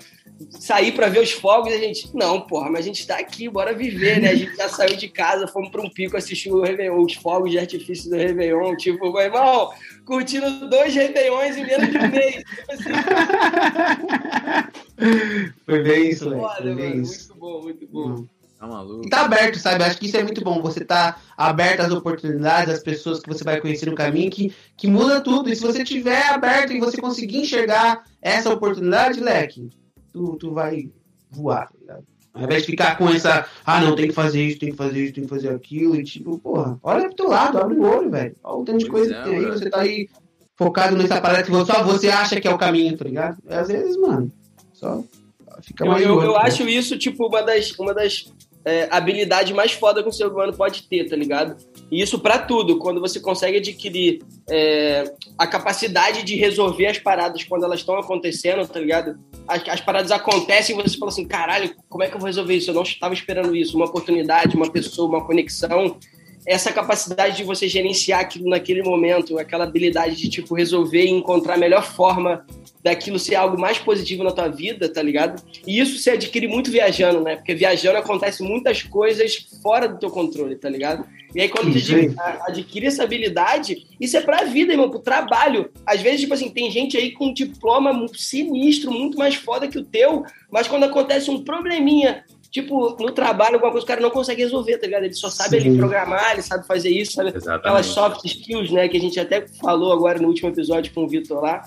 sair pra ver os fogos a gente, não, porra, mas a gente tá aqui, bora viver, né? A gente já saiu de casa, fomos pra um pico assistir o Réveillon, os fogos de artifício do Réveillon, tipo, meu irmão, curtindo dois Réveillões em menos de um mês. Tipo [LAUGHS] assim, Foi bem isso, foda, Foi bem mano, isso. muito bom, muito bom. Tá maluco? E tá aberto, sabe? Acho que isso é muito bom. Você tá aberto às oportunidades, às pessoas que você vai conhecer no caminho, que, que muda tudo. E se você tiver aberto e você conseguir enxergar essa oportunidade, leque, tu, tu vai voar, tá ligado? Ao invés de ficar com essa, ah, não, tem que fazer isso, tem que fazer isso, tem que fazer aquilo, e tipo, porra, olha pro teu lado, abre o olho, velho. Olha o tanto de coisa é, que tem aí, você tá aí focado nessa parada que só você acha que é o caminho, tá ligado? E às vezes, mano, só fica Eu, mais eu, olho, eu tá acho isso, tipo, uma das, uma das é, habilidades mais foda que o ser humano pode ter, tá ligado? E isso pra tudo, quando você consegue adquirir é, a capacidade de resolver as paradas quando elas estão acontecendo, tá ligado? As, as paradas acontecem e você fala assim, caralho, como é que eu vou resolver isso? Eu não estava esperando isso. Uma oportunidade, uma pessoa, uma conexão. Essa capacidade de você gerenciar aquilo naquele momento, aquela habilidade de, tipo, resolver e encontrar a melhor forma daquilo ser algo mais positivo na tua vida, tá ligado? E isso se adquire muito viajando, né? Porque viajando acontece muitas coisas fora do teu controle, tá ligado? E aí quando tu adquire, essa habilidade, isso é pra vida, irmão, pro trabalho. Às vezes, tipo assim, tem gente aí com um diploma sinistro, muito mais foda que o teu, mas quando acontece um probleminha, tipo, no trabalho, alguma coisa, o cara não consegue resolver, tá ligado? Ele só sabe ali Sim. programar, ele sabe fazer isso, sabe? Aquelas Exatamente. soft skills, né, que a gente até falou agora no último episódio com o Vitor lá.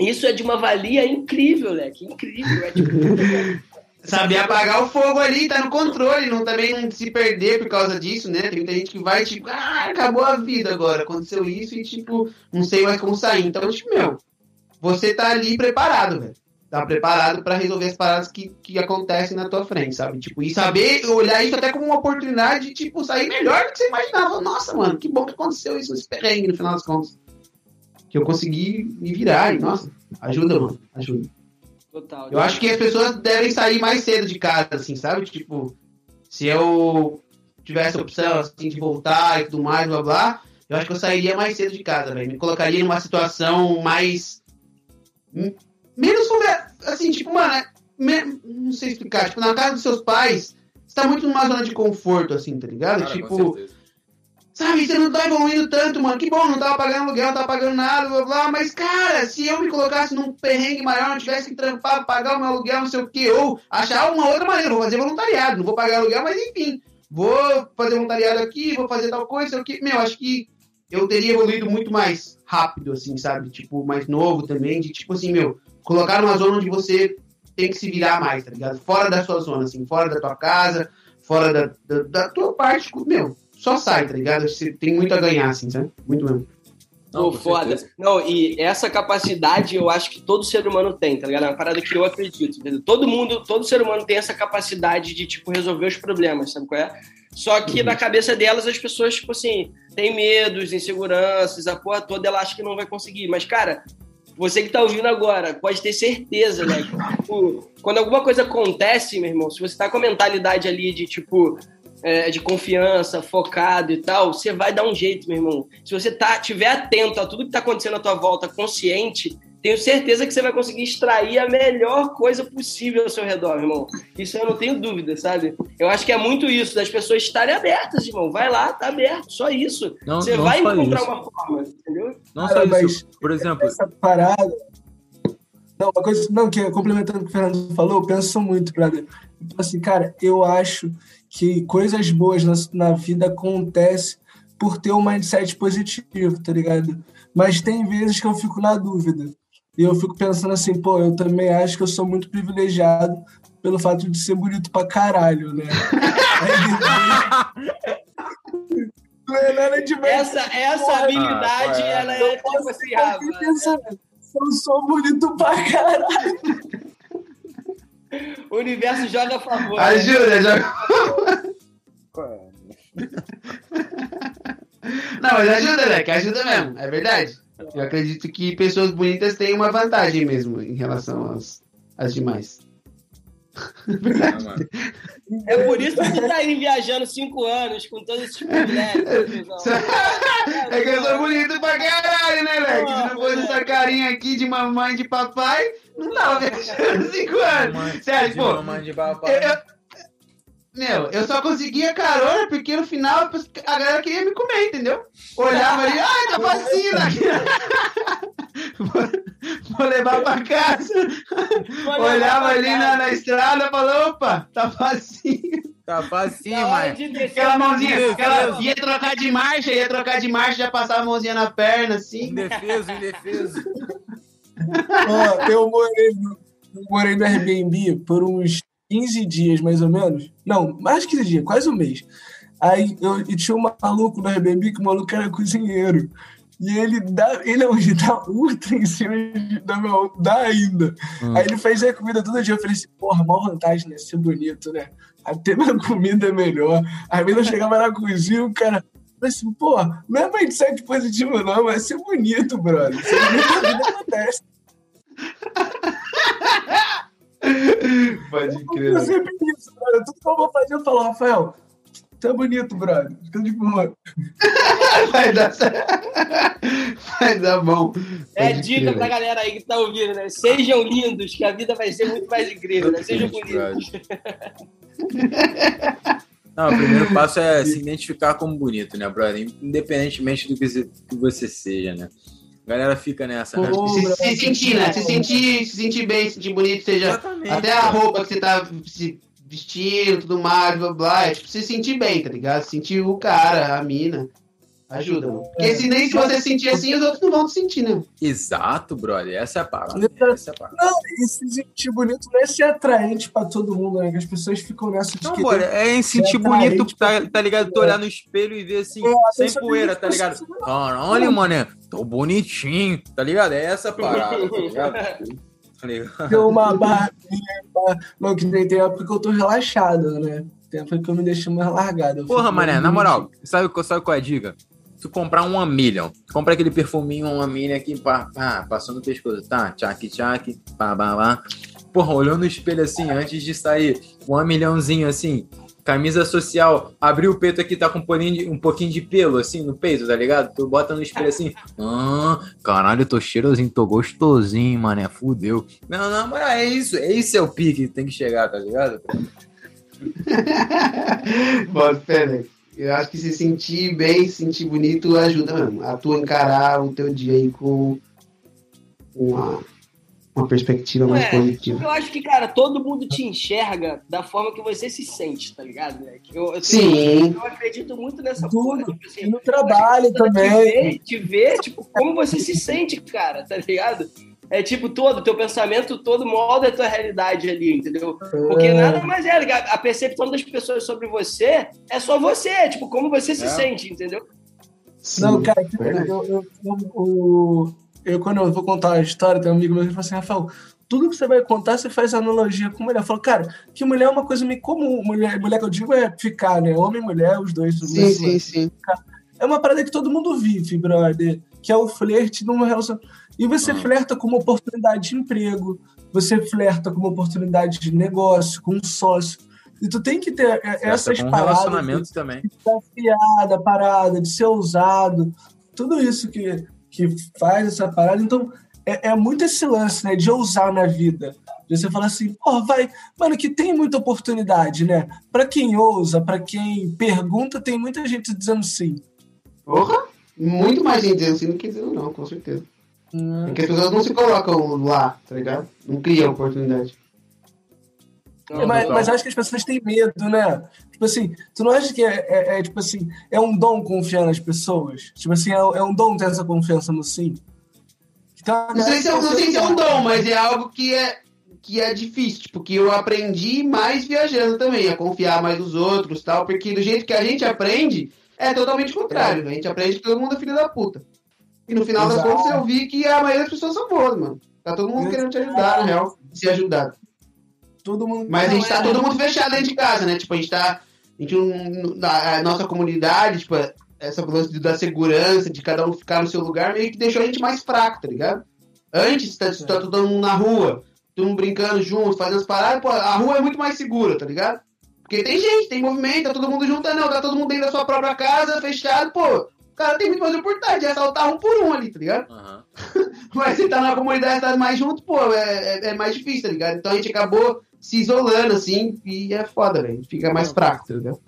Isso é de uma valia incrível, leque, incrível. É tipo, [LAUGHS] Saber apagar o fogo ali, tá no controle, não também não se perder por causa disso, né? Tem muita gente que vai, tipo, ah, acabou a vida agora, aconteceu isso e, tipo, não sei mais como sair. Então, tipo, meu, você tá ali preparado, velho. Tá preparado pra resolver as paradas que, que acontecem na tua frente, sabe? Tipo, e saber olhar isso até como uma oportunidade de, tipo, sair melhor do que você imaginava. Nossa, mano, que bom que aconteceu isso nesse perrengue, no final das contas. Que eu consegui me virar e, nossa, ajuda, mano, ajuda. total. Eu acho que as pessoas devem sair mais cedo de casa, assim, sabe? Tipo, se eu tivesse a opção, assim, de voltar e tudo mais, blá blá, eu acho que eu sairia mais cedo de casa, velho. Me colocaria numa situação mais. Menos. conver- Assim, tipo, mano, me- não sei explicar. Tipo, na casa dos seus pais, você tá muito numa zona de conforto, assim, tá ligado? Cara, tipo. Sabe, você não tá evoluindo tanto, mano. Que bom, não tava pagando aluguel, não tava pagando nada, blá blá. Mas, cara, se eu me colocasse num perrengue maior, não tivesse que trampar, pagar o meu aluguel, não sei o quê, ou achar uma outra maneira, vou fazer voluntariado, não vou pagar aluguel, mas enfim, vou fazer voluntariado aqui, vou fazer tal coisa, sei o quê. Meu, acho que eu teria evoluído muito mais rápido, assim, sabe? Tipo, mais novo também, de tipo assim, meu, colocar numa zona onde você tem que se virar mais, tá ligado? Fora da sua zona, assim, fora da tua casa, fora da, da, da tua parte, meu, só sai, tá ligado? Você tem muito a ganhar, assim, sabe? Muito mesmo. Não, Pô, foda. certeza. Não, e essa capacidade eu acho que todo ser humano tem, tá ligado? É uma parada que eu acredito, entendeu? Todo mundo, todo ser humano tem essa capacidade de, tipo, resolver os problemas, sabe qual é? Só que na cabeça delas as pessoas, tipo assim, têm medos, inseguranças, a porra toda, ela acha que não vai conseguir. Mas, cara, você que tá ouvindo agora, pode ter certeza, né? tipo, quando alguma coisa acontece, meu irmão, se você tá com a mentalidade ali de, tipo, é, de confiança, focado e tal, você vai dar um jeito, meu irmão. Se você tá, tiver atento a tudo que tá acontecendo à tua volta, consciente, tenho certeza que você vai conseguir extrair a melhor coisa possível ao seu redor, irmão. Isso eu não tenho dúvida, sabe? Eu acho que é muito isso, das pessoas estarem abertas, irmão. Vai lá, tá aberto, só isso. Não, você não vai encontrar isso. uma forma, entendeu? Não Cara, só isso. mas- Por exemplo, essa parada. Não, uma coisa não, que complementando o que o Fernando falou, eu penso muito, brother. Então, assim, cara, eu acho que coisas boas na, na vida acontecem por ter um mindset positivo, tá ligado? Mas tem vezes que eu fico na dúvida. E eu fico pensando assim, pô, eu também acho que eu sou muito privilegiado pelo fato de ser bonito pra caralho, né? Não é nada demais. Essa, essa Porra, habilidade, ah, ela é tipo assim, Rafa. eu sou bonito pra caralho. O universo joga a favor. né? Ajuda, joga. [LAUGHS] Não, mas ajuda, né? Que ajuda mesmo, é verdade. Eu acredito que pessoas bonitas têm uma vantagem mesmo em relação às, às demais. Mano. É por isso que tu tá aí viajando cinco anos com todos esses privilégios. [LAUGHS] É que eu sou bonito pra caralho, né, Leque? Se não fosse essa carinha aqui de mamãe e de papai, não tava viajando cinco anos. Sério, de pô, mamãe de papai. Eu- eu- Meu, eu só conseguia carona porque no final a galera queria me comer, entendeu? Olhava ali, ai, tá facinho [LAUGHS] daqui. Vou, vou levar pra casa. Olhava ali na, na estrada e falava, opa, tá facinho. Tá facinho, mano. descer Aquela a mãozinha, aquela, ia trocar de marcha, ia trocar de marcha, já passava a mãozinha na perna, assim. Indefeso, indefeso. Ó, eu morei no, eu morei no Airbnb por uns 15 dias, mais ou menos. Não, mais de 15 dias, quase um mês. Aí eu, e tinha um maluco no Airbnb que o maluco era cozinheiro. E ele dá, ele é um dá ultra em cima da minha dá ainda. Hum. Aí ele faz a comida todo dia. Eu falei assim, porra, maior vantagem, né? Ser bonito, né? Até minha comida é melhor. Vezes eu chegava na cozinha, o cara. falei assim, pô, não é mindset positivo, não, mas ser bonito, brother. Ser bonito, a vida acontece. Pode Eu sempre isso, brother. Tudo que eu vou fazer, eu falo, Rafael, é bonito, brother. Fica de boa. [LAUGHS] Vai dar. Vai dar bom. É dica crer, pra galera aí que tá ouvindo, né? Sejam lindos, que a vida vai ser muito mais incrível, né? Sejam bonitos. [LAUGHS] Não, o primeiro passo é se identificar como bonito, né, brother? Independentemente do que você seja, né? A galera fica nessa, né? Pô, Se, se sentir, né? Se sentir, se sentir bem, se sentir bonito, seja Exatamente. até a roupa que você tá se vestindo, tudo mais, blá blá, é tipo, se sentir bem, tá ligado? Sentir o cara, a mina. Ajuda, mano. Porque se nem se você sentir assim, os outros não vão te sentir, né? Exato, brother. Essa é a parada. Essa é a parada. Não, e se sentir bonito não é ser atraente pra todo mundo, né? Que as pessoas ficam nessa de Não, que bora, é em sentir É bonito, tá, tá ligado? Tu olhar no espelho e ver assim, É, sem poeira, tá ligado? pensa- Caralho, mané, tô bonitinho, tá ligado? É essa parada, tá ligado? [LAUGHS] Tá ter uma barbinha. pá. Não, que nem tem época que eu tô relaxado, né? Tem época que eu me deixo mais largado. Porra, mané, na moral, sabe, qual- sabe qual é a dica? Tu comprar um Million, compra aquele perfuminho uma milha aqui, pá, pá, passou no pescoço, tá? Tchac, tchac, pá, pá, pá. Porra, olhou no espelho assim, antes de sair, um milhãozinho assim, camisa social, abriu o peito aqui, tá com um pouquinho, de, um pouquinho de pelo assim no peito, tá ligado? Tu bota no espelho assim, ah, caralho, tô cheirosinho, tô gostosinho, mané, fudeu. Não, não, mas é isso, esse é o pique que tem que chegar, tá ligado? [LAUGHS] Bota fé, né? Eu acho que se sentir bem, se sentir bonito ajuda mesmo. A tu encarar o teu dia aí com uma, uma perspectiva mais É, positiva. Eu acho que, cara, todo mundo te enxerga da forma que você se sente, tá ligado? né? Eu, eu, Sim. eu acredito muito nessa Tudo. porra. Tipo assim, E no trabalho Te também. ver, te ver, tipo, como você se sente, cara, tá ligado? É tipo todo, teu pensamento todo molda a tua realidade ali, entendeu? Porque nada mais é, a percepção das pessoas sobre você é só você, tipo, como você se É. sente, entendeu? Não, cara, tipo, eu, eu, eu, eu- eu, quando eu vou contar uma história, tem um amigo meu que fala assim, Rafael, tudo que você vai contar, você faz analogia com mulher. Eu falo, cara, que mulher é uma coisa meio comum. Mulher, mulher que eu digo é ficar, né? Homem e mulher, os dois. Sim, sim, sim. É uma parada que todo mundo vive, brother. Que é o flerte numa relação. E você flerta com uma oportunidade de emprego, você flerta com uma oportunidade de negócio, com um sócio. E tu tem que ter é, essas com um paradas. relacionamento também. desafiada, parada, de ser ousado, tudo isso que, que faz essa parada. Então, é, é muito esse lance, né, de ousar na vida. De você falar assim, pô, vai, mano, que tem muita oportunidade, né? Pra quem ousa, pra quem pergunta, tem muita gente dizendo sim. Porra! Muito mais gente dizendo sim do que dizendo não, com certeza. Porque as pessoas não se colocam lá, tá ligado? Não criam oportunidade. É, mas, mas acho que as pessoas têm medo, né? Tipo assim, tu não acha que é, é- é, tipo assim, é um dom confiar nas pessoas? Tipo assim, é, é um dom ter essa confiança no sim? Então, Não sei, se é, não sei se é um dom, mas é algo que é, que é difícil. Tipo, que eu aprendi mais viajando também, a confiar mais nos outros tal. Porque do jeito que a gente aprende, é totalmente contrário. né? A gente aprende que todo mundo é filho da puta. E no final das Exato. contas eu vi que a maioria das pessoas são boas, mano. Tá todo mundo querendo te ajudar, na real. Se ajudar. Todo mundo. Mas a gente tá é. todo mundo fechado dentro de casa, né? Tipo, a gente tá. A, gente, a nossa comunidade, tipo, essa lance da segurança, de cada um ficar no seu lugar, meio que deixou a gente mais fraco, tá ligado? Antes, tá, tá todo mundo na rua, todo mundo brincando junto, fazendo as paradas, pô, a rua é muito mais segura, tá ligado? Porque tem gente, tem movimento, tá todo mundo junto, não, tá todo mundo dentro da sua própria casa, fechado, pô. O cara tem muito mais oportunidade de assaltar um por um ali, tá ligado? Aham. [LAUGHS] Mas você tá na comunidade, tá mais junto, pô, é, é- é mais difícil, tá ligado? Então a gente acabou se isolando, assim, e é foda, velho. Fica mais fraco, tá ligado?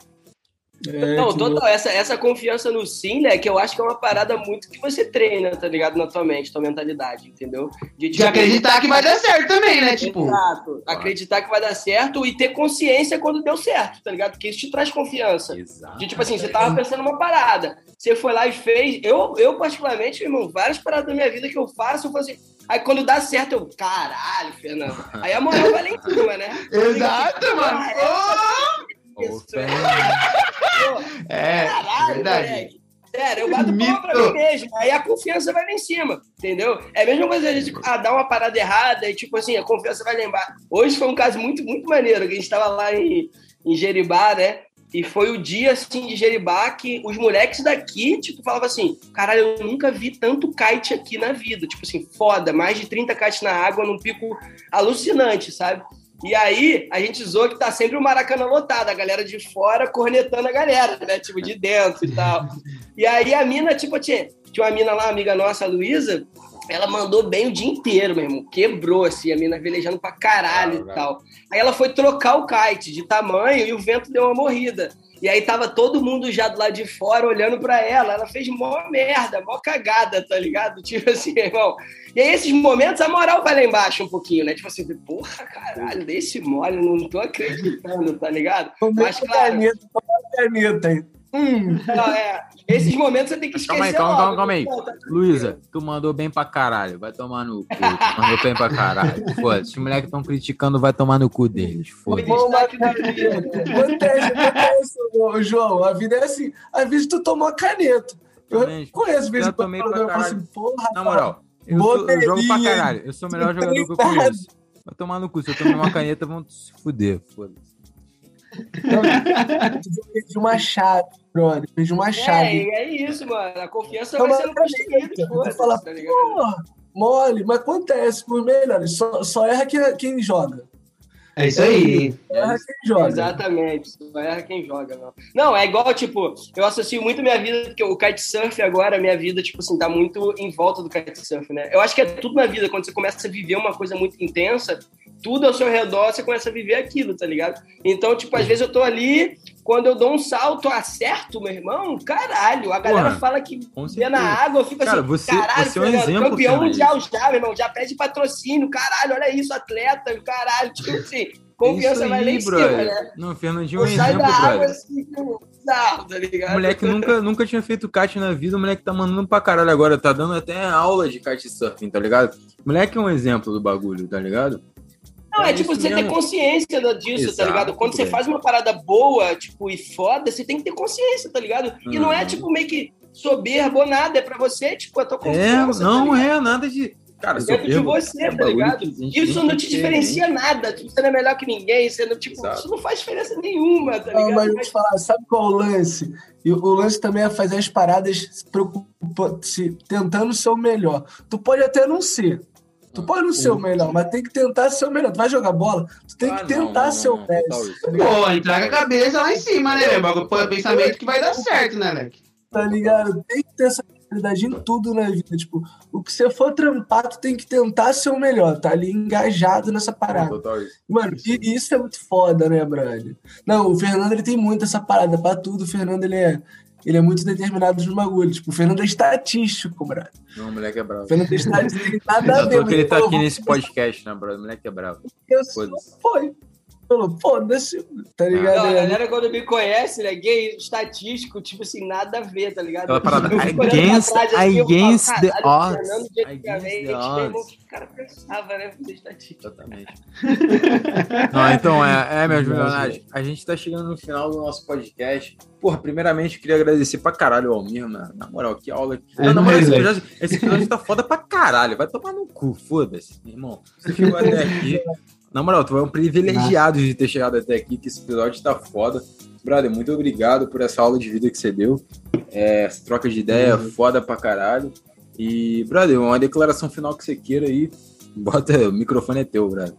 É, Não, total, essa, essa confiança no sim, né, que eu acho que é uma parada muito que você treina, tá ligado, na tua mente, tua mentalidade, entendeu? De, De acreditar que vai dar certo também, né? Tipo, Exato. Acreditar que vai dar certo e ter consciência quando deu certo, tá ligado? Porque isso te traz confiança. Exato. De tipo assim, você tava pensando uma parada, você foi lá e fez. Eu, eu particularmente, meu irmão, várias paradas da minha vida que eu faço, eu falo assim. Aí quando dá certo, eu, caralho, Fernando. Aí a moral vai lá em cima, né? [LAUGHS] exato, mano. Isso, Pô, É, Caralho, verdade. moleque. Sério, eu bato Mito. palma pra mim mesmo. Aí a confiança vai lá em cima, entendeu? É a mesma coisa a gente ah, dar uma parada errada e, tipo assim, a confiança vai lembrar. Hoje foi um caso muito, muito maneiro, que a gente tava lá em, em Jeribá, né? E foi o dia, assim, de Jeribá que os moleques daqui, tipo, falavam assim, caralho, eu nunca vi tanto kite aqui na vida. Tipo assim, foda, mais de 30 kites na água num pico alucinante, sabe? E aí, a gente zoa que tá sempre o Maracanã lotado, a galera de fora cornetando a galera, né? Tipo, de dentro e tal. E aí a mina, tipo, tinha, tinha uma mina lá, amiga nossa, a Luísa, ela mandou bem o dia inteiro, meu irmão. Quebrou, assim, a mina velejando pra caralho e tal. Aí ela foi trocar o kite de tamanho e o vento deu uma morrida. E aí tava todo mundo já do lado de fora olhando pra ela. Ela fez mó merda, mó cagada, tá ligado? [LAUGHS] Tipo assim, irmão. E aí, esses momentos, a moral vai lá embaixo um pouquinho, né? Tipo assim, porra, caralho, desse mole, não tô acreditando, tá ligado? Mas, claro, Caneta, caneta. Hum, não, é, esses momentos você tem que esquecer Calma aí, calma, logo. calma, calma aí. Tá Luísa, tu mandou bem pra caralho. Vai tomar no cu. Tu mandou bem pra caralho. Foda-se. Os moleques estão criticando, vai tomar no cu deles. Foda-se. Acontece, [LAUGHS] acontece, João. A vida é assim. Às vezes tu tomou a caneta. Eu Também. conheço, às vezes, Já tomei pra caralho. assim, porra, Na moral, eu, sou, eu jogo pra caralho. Eu sou o melhor jogador que eu tá conheço. Vai tomar no cu. Se eu tomar uma caneta, vão se fuder. Foda-se. Eu perdi uma chave, brother. Perdi uma chave. É, é isso, mano. A confiança Toma vai sendo construída. Foda-se, fala, tá porra, mole, mas acontece por melhores. Só, só erra quem, quem joga. É isso aí. Erra quem joga. Exatamente, só erra quem joga, não. Não, é igual, tipo, eu associo muito minha vida, porque o kitesurf agora, minha vida, tipo assim, tá muito em volta do kitesurf, né? Eu acho que é tudo na vida, quando você começa a viver uma coisa muito intensa, tudo ao seu redor, você começa a viver aquilo, tá ligado? Então, tipo, às vezes eu tô ali, quando eu dou um salto, acerto, meu irmão, caralho, a galera Porra, fala que vê na água, eu fico Cara, assim, você- caralho, você é um Fernando, exemplo, campeão mundial já, meu irmão, já pede patrocínio, caralho, olha isso, atleta, caralho, tipo [LAUGHS] assim, confiança Isso vai lá em aí, cima, né? Não, Fernandinho é um exemplo, da água brother. assim, como bizarro, tá O ligado? moleque nunca, nunca tinha feito kite na vida, o moleque tá mandando pra caralho agora, tá dando até aula de kitesurfing, tá ligado? O moleque é um exemplo do bagulho, tá ligado? Não, é É tipo, você ter mesmo. consciência da- disso, tá Exato, ligado? Quando você velho. faz uma parada boa, tipo, e foda, você tem que ter consciência, tá ligado? E não é, Uhum. tipo, meio que soberbo ou nada, é pra você, tipo, a tua É, confiança. não tá é nada de. Cara, Dentro de você, é tá ligado? Isso não te ter, diferencia nada, tipo, você não é melhor que ninguém, você não, tipo, Exato. isso não faz diferença nenhuma, tá Não, ligado? mas eu vou te falar, sabe qual é o lance? E o lance também é fazer as paradas se preocupa, se, tentando ser o melhor. Tu pode até não ser. Tu pode não ser o melhor, mas tem que tentar ser o melhor. Tu vai jogar bola, tu tem Ah, que tentar não, ser o não, mestre. total isso. Tá? Pô, com a cabeça lá em cima, né? O bagulho- pô, pensamento que vai dar certo, né, Leque? Tá ligado? Tem que ter essa mentalidade em tudo na vida. Tipo, o que você for trampar, tu tem que tentar ser o melhor. Tá ali engajado nessa parada. Mano, e e isso é muito foda, né, brother? Não, o Fernando ele tem muito essa parada pra tudo. O Fernando ele é, ele é muito determinado nos bagulhos. Tipo, o Fernando é estatístico, brother. Não, o moleque é bravo. O Fernando é estatístico, ele nada a ver. tô que ele tá aqui nesse podcast, né, brother? O moleque é bravo. eu sou-. Foi. Falou, foda-se, tá ligado? Não, a É, galera quando me conhece, né, gay, estatístico, tipo assim, nada a ver, tá ligado? Aquela parada, against- trás, assim, eu falo, against the "Caralho, odds, Fernando, de against antigamente, the meu irmão, odds." o que o cara pensava, né, fazer estatística. Exatamente. [LAUGHS] Não, então, é, é, meus milionários, a gente tá chegando no final do nosso podcast. Porra, primeiramente, queria agradecer pra caralho o Almir, mano. Na moral, que aula. É Não, na moral, esse episódio, esse episódio tá foda pra caralho. Vai tomar no cu, foda-se, meu irmão. Você chegou até aqui. Na moral, tu é um privilegiado de ter chegado até aqui, que esse episódio tá foda. Brother, muito obrigado por essa aula de vida que você deu. É, essa troca de ideia foda pra caralho. E, brother, uma declaração final que você queira aí. Bota, o microfone é teu, brother.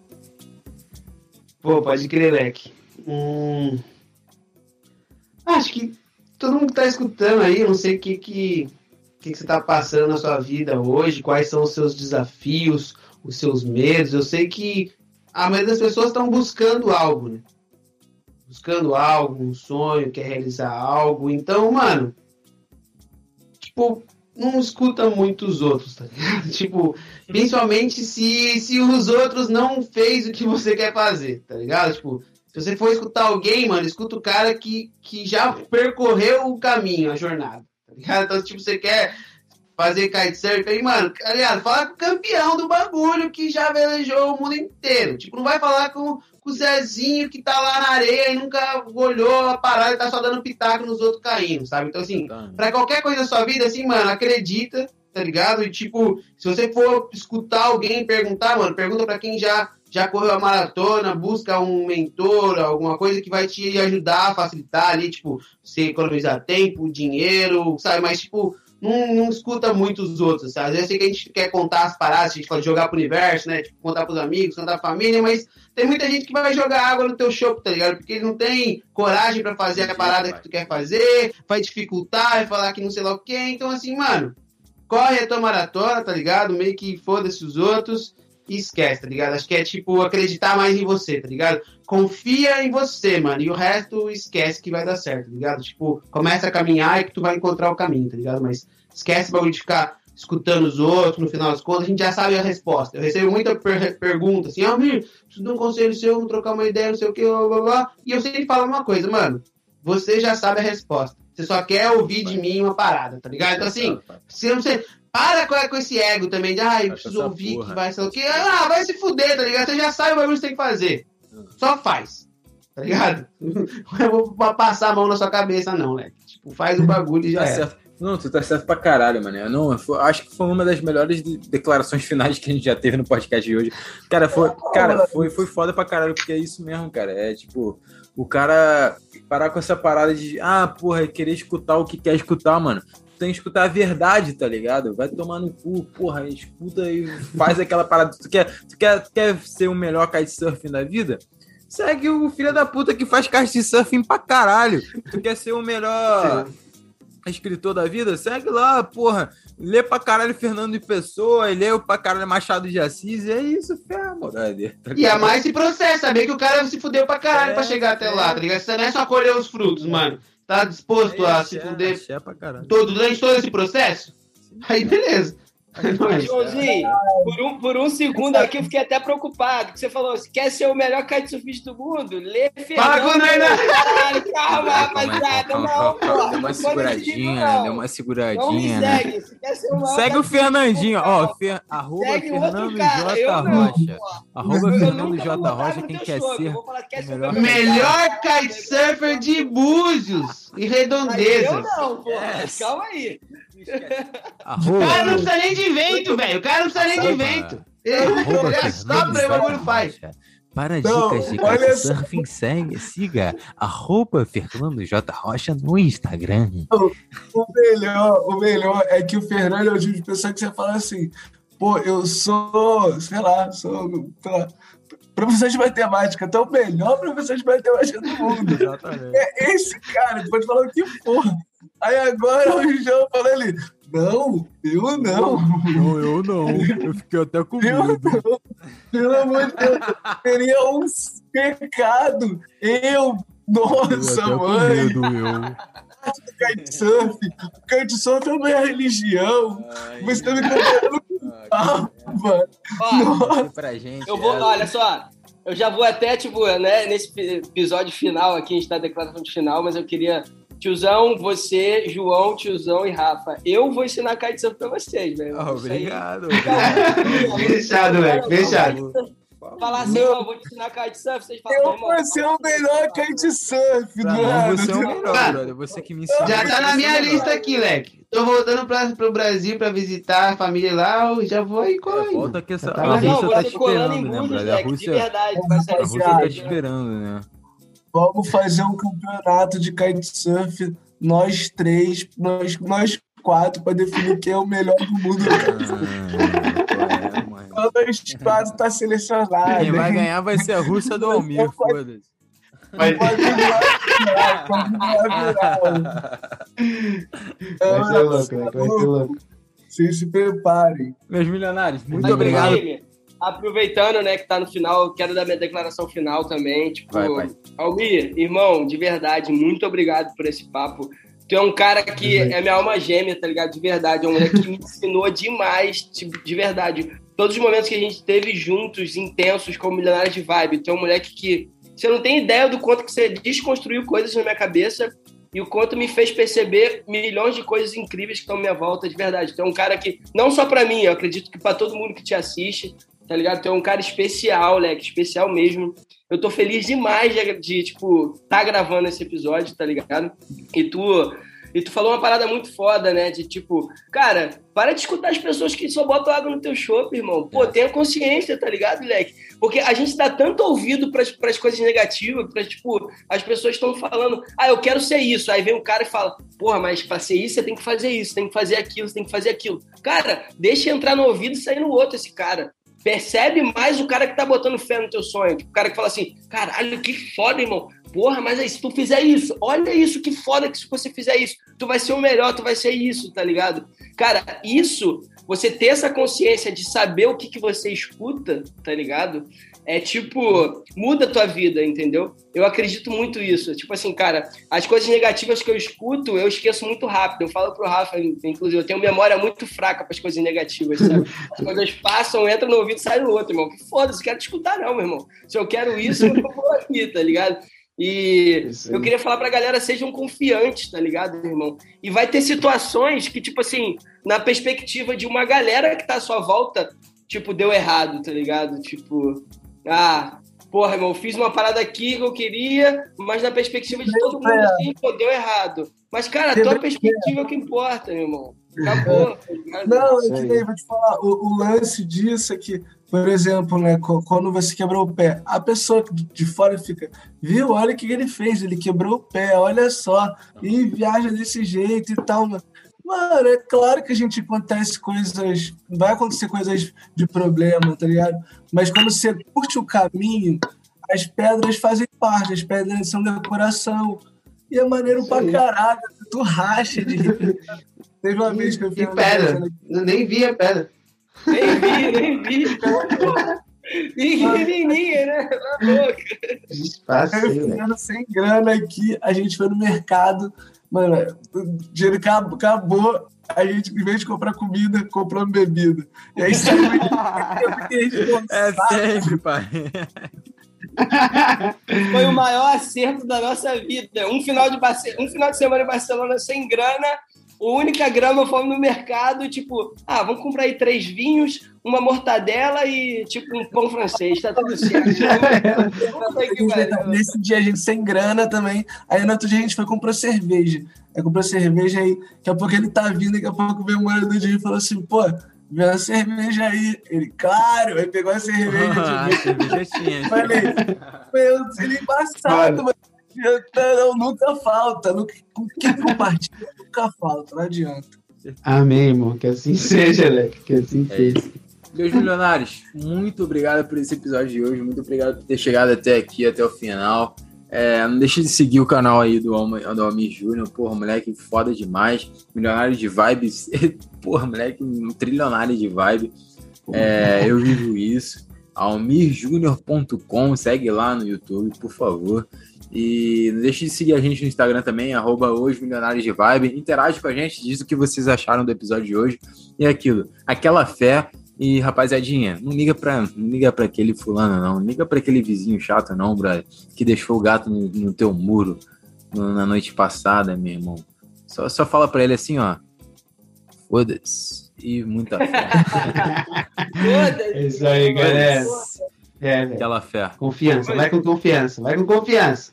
Pô, pode crer, Leque. Hum... Acho que todo mundo que tá escutando aí, não sei o que, que, que, que você tá passando na sua vida hoje, quais são os seus desafios, os seus medos. Eu sei que a maioria das pessoas estão buscando algo, né? Buscando algo, um sonho, quer realizar algo. Então, mano, tipo, não escuta muito os outros, tá ligado? [LAUGHS] Tipo, principalmente se, se os outros não fez o que você quer fazer, tá ligado? Tipo, se você for escutar alguém, mano, escuta o cara que, que já percorreu o caminho, a jornada, tá ligado? Então, tipo, você quer fazer kitesurf aí, mano, ligado? Fala com o campeão do bagulho que já velejou o mundo inteiro. Tipo, não vai falar com, com o Zezinho que tá lá na areia e nunca olhou a parada e tá só dando pitaco nos outros caindo, sabe? Então, assim, Pra qualquer coisa da sua vida, assim, mano, acredita, tá ligado? E, tipo, se você for escutar alguém perguntar, mano, pergunta pra quem já, já correu a maratona, busca um mentor, alguma coisa que vai te ajudar a facilitar ali, tipo, você economizar tempo, dinheiro, sabe? Mas, tipo, não, não escuta muito os outros, sabe? Às vezes sei que a gente quer contar as paradas, a gente pode jogar pro universo, né? Tipo, contar pros amigos, contar pra família, mas tem muita gente que vai jogar água no teu show, tá ligado? Porque ele não tem coragem pra fazer a parada que tu quer fazer, vai dificultar, vai falar que não sei lá o quê. Então, assim, mano, corre a tua maratona, tá ligado? Meio que foda-se os outros e esquece, tá ligado? Acho que é, tipo, acreditar mais em você, tá ligado? Confia em você, mano, e o resto esquece que vai dar certo, tá ligado? Tipo, começa a caminhar e que tu vai encontrar o caminho, tá ligado? Mas esquece o bagulho de ficar escutando os outros, no final das contas, a gente já sabe a resposta. Eu recebo muita per pergunta, assim, ah, Mir, preciso de um conselho seu, trocar uma ideia, não sei o que, blá, blá, blá. E eu sempre falo uma coisa, mano, você já sabe a resposta. Você só quer ouvir de mim uma parada, tá ligado? Então, assim, se não sei. Para com, com esse ego também de, ah, eu preciso ouvir porra. que vai ser o quê? Ah, vai se fuder, tá ligado? Você já sabe o bagulho que você tem que fazer. Só faz. Tá ligado? [LAUGHS] Eu vou passar a mão na sua cabeça, não, né? Tipo, faz o bagulho e já Tá é. certo. Não, tu tá certo pra caralho, mano. Eu Não, foi- acho que foi uma das melhores de- declarações finais que a gente já teve no podcast de hoje. Cara, foi, cara, foi, foi foda pra caralho, porque é isso mesmo, cara. É tipo, o cara parar com essa parada de, ah, porra, querer escutar o que quer escutar, mano. Tem que escutar a verdade, tá ligado? Vai tomar no cu, porra, escuta e faz aquela parada. Tu quer, tu quer, tu quer ser o melhor kitesurfing da vida? Segue o filho da puta que faz kitesurfing pra caralho. Tu quer ser o melhor escritor da vida, segue lá, porra. Lê pra caralho Fernando de Pessoa, e lê pra caralho Machado de Assis, e é isso, fé, brother. Tá E é ligado? mais esse processo, saber que o cara se fudeu pra caralho É, pra chegar até é. lá, tá ligado? Você não é só colher os frutos, mano. Tá disposto a se caralho. todo, durante todo esse processo? Aí beleza. Joãozinho, por um, por um segundo aqui eu fiquei até preocupado. Que você falou, se quer ser o melhor kitesurfista do mundo? Lê Pago, Fernando. né, né? Caralho, calma, Calma, rapaziada. calma, Não, calma, pô. calma. Deu uma não seguradinha, não. deu uma Não me seguradinha, né? segue. Se quer ser o maior Segue o Fernandinho, ó, Fer, arroba Segue o outro Fernando cara, J. não, Rocha. Arroba Eu Fernando J. Rocha, no quem quer ser melhor- Melhor kitesurfer de Búzios e Mas eu redondezas. não, pô. Yes. Calma aí. O cara não precisa nem de vento, velho. O cara não precisa nem de vento. Ele, sopra e o bagulho faz. Para Não, dicas de olha kitesurfing, segue, siga arroba Fernando J. Rocha no Instagram. O melhor, o melhor é que o Fernando é o tipo de pessoa que você fala assim, pô, eu sou, sei lá, sou sei lá, professor de matemática, então o melhor professor de matemática do mundo. Exatamente. É esse cara, pode falar o que for. Aí agora o João fala ali, não, eu não. Não, eu não. Eu fiquei até com medo. Pelo amor de Deus, seria um pecado. Eu, nossa, eu com mãe, medo, eu. kitesurf. Kitesurf é uma religião. Você tá me comparando com Papa. Ó, pra gente. Eu vou, é- olha só, eu já vou até, tipo, né, nesse episódio final aqui, a gente tá na declaração de final, mas eu queria. Tiozão, você, João, tiozão e Rafa. Eu vou ensinar kitesurf pra vocês, velho. Ah, Isso aí. obrigado. [LAUGHS] Fechado, velho. Fechado. Falar assim, ó, eu vou te ensinar kitesurf, vocês falam, Eu vou ser o melhor kitesurf Pra do mim, ano. você é o melhor, brother. Você que me ensinou. Já tá na minha é o melhor. lista aqui, leque. Tô voltando pra, pro Brasil pra visitar a família lá. eu Já vou aí com É, Volta que essa, Tá a Rússia tá te esperando, né, brother? A Rússia, verdade. Vai sair a Rússia tá te esperando, né? Vamos fazer um campeonato de kitesurf, nós três, nós, nós quatro, pra definir quem é o melhor do mundo. Ah, é. Nós quatro tá selecionado. Quem vai ganhar vai ser a Rússia do Almir, foda-se. Vai- Pode virar, pode virar. Vai ser louco. Vai ser louco. Vocês se preparem. Meus milionários, muito Mas, obrigado. Guilherme, Aproveitando, né, que tá no final, eu quero dar minha declaração final também. Tipo, Vai, vai. Almir, irmão, de verdade, muito obrigado por esse papo. Tu é um cara que é minha alma gêmea, tá ligado? De verdade. É um moleque que me ensinou demais, tipo, de verdade. Todos os momentos que a gente teve juntos, intensos, como Milionários de Vibe. Tu é um moleque que. Você não tem ideia do quanto que você desconstruiu coisas na minha cabeça e o quanto me fez perceber milhões de coisas incríveis que estão à minha volta, de verdade. Tu é um cara que, não só pra mim, eu acredito que pra todo mundo que te assiste, tá ligado? Tu é um cara especial, leque, especial mesmo. Eu tô feliz demais de, de, tipo, tá gravando esse episódio, tá ligado? E tu, e tu falou uma parada muito foda, né? De tipo, cara, para de escutar as pessoas que só botam água no teu chopp, irmão. Pô, tenha consciência, tá ligado, leque? Porque a gente dá tanto ouvido pras, pras coisas negativas, pra, tipo, as pessoas estão falando, ah, eu quero ser isso. Aí vem um cara e fala, porra, mas pra ser isso, você tem que fazer isso, tem que fazer aquilo, você tem que fazer aquilo. Cara, deixa entrar no ouvido e sair no outro esse cara. Percebe mais o cara que tá botando fé no teu sonho. Tipo, o cara que fala assim, caralho, que foda, irmão. Porra, mas aí, se tu fizer isso, olha isso, que foda que se você fizer isso, tu vai ser o melhor, tu vai ser isso, tá ligado? Cara, isso, você ter essa consciência de saber o que, que você escuta, tá ligado? É tipo, muda a tua vida, entendeu? Eu acredito muito nisso. Tipo assim, cara, as coisas negativas que eu escuto, eu esqueço muito rápido. Eu falo pro Rafa, inclusive, eu tenho memória muito fraca para as coisas negativas, sabe? As coisas passam, entram no ouvido e saem no outro, irmão. Que foda-se, quero te escutar, não, meu irmão. Se eu quero isso, eu vou aqui, tá ligado? E eu queria falar pra galera, sejam confiantes, tá ligado, irmão? E vai ter situações que, tipo assim, na perspectiva de uma galera que tá à sua volta, tipo, deu errado, tá ligado? Tipo, ah, porra, irmão, fiz uma parada aqui que eu queria, mas na perspectiva de todo mundo, assim, pô, deu errado. Mas, cara, a tua perspectiva é o que importa, meu irmão. Acabou. ligado? Não, é que daí, vou te falar, o, o lance disso é que, por exemplo, né, quando você quebrou o pé, a pessoa de fora fica, viu, olha o que ele fez, ele quebrou o pé, olha só, e viaja desse jeito e tal, mano. Mano, é claro que a gente acontece coisas, vai acontecer coisas de problema, tá ligado? Mas quando você curte o caminho, as pedras fazem parte, as pedras são decoração. E é maneiro Isso pra aí. caralho, tu racha de. Teve uma vez que eu Que fui pedra. Eu nem vi a pedra. Nem vi, nem vi. Vi [LAUGHS] ninguém, né? Tá louco. Espaço, Eu sem grana aqui, a gente foi no mercado, Mano, o dinheiro acabou, acabou, a gente, em vez de comprar comida, compramos bebida. E aí saiu. É sempre, pai. Foi o maior acerto da nossa vida. Um final de, um final de semana em Barcelona sem grana. A única grana fomos no mercado, tipo, ah, vamos comprar aí três vinhos, uma mortadela e, tipo, um pão francês. Tá tudo certo. [LAUGHS] Nesse dia a gente sem grana também. Aí no outro dia a gente foi e comprou cerveja. Aí comprou cerveja aí, daqui a pouco ele tá vindo, daqui a pouco veio o morador de rio e falou assim, pô, vê a cerveja aí. Ele, claro, aí pegou a cerveja [LAUGHS] Ah, de cerveja tinha. Falei, meu, ele é embaçado, mano. Não, nunca falta. Nunca, com quem compartilha nunca falta, não adianta. Amém, irmão. Que assim seja, Leque. Que assim É seja. isso. Meus milionários, muito obrigado por esse episódio de hoje. Muito obrigado por ter chegado até aqui, até o final. É, não deixe de seguir o canal aí do, do Almir Júnior. Porra, moleque foda demais. Milionário de vibes. [LAUGHS] Porra, moleque, um trilionário de vibe. É, eu vivo isso. almirjunior.com, segue lá no YouTube, por favor. E não deixe de seguir a gente no Instagram também, arroba hoje Milionários de Vibe. Interage com a gente, diz o que vocês acharam do episódio de hoje. E aquilo, aquela fé. E rapaziadinha, não liga pra, não liga pra aquele fulano, não. Não liga pra aquele vizinho chato, não, brother. Que deixou o gato no, no teu muro no- na noite passada, meu irmão. Só, só fala pra ele assim, ó. Foda-se. E muita fé. [LAUGHS] É isso aí, galera. É. Aquela fé. Confiança. Vai com confiança. Vai com confiança.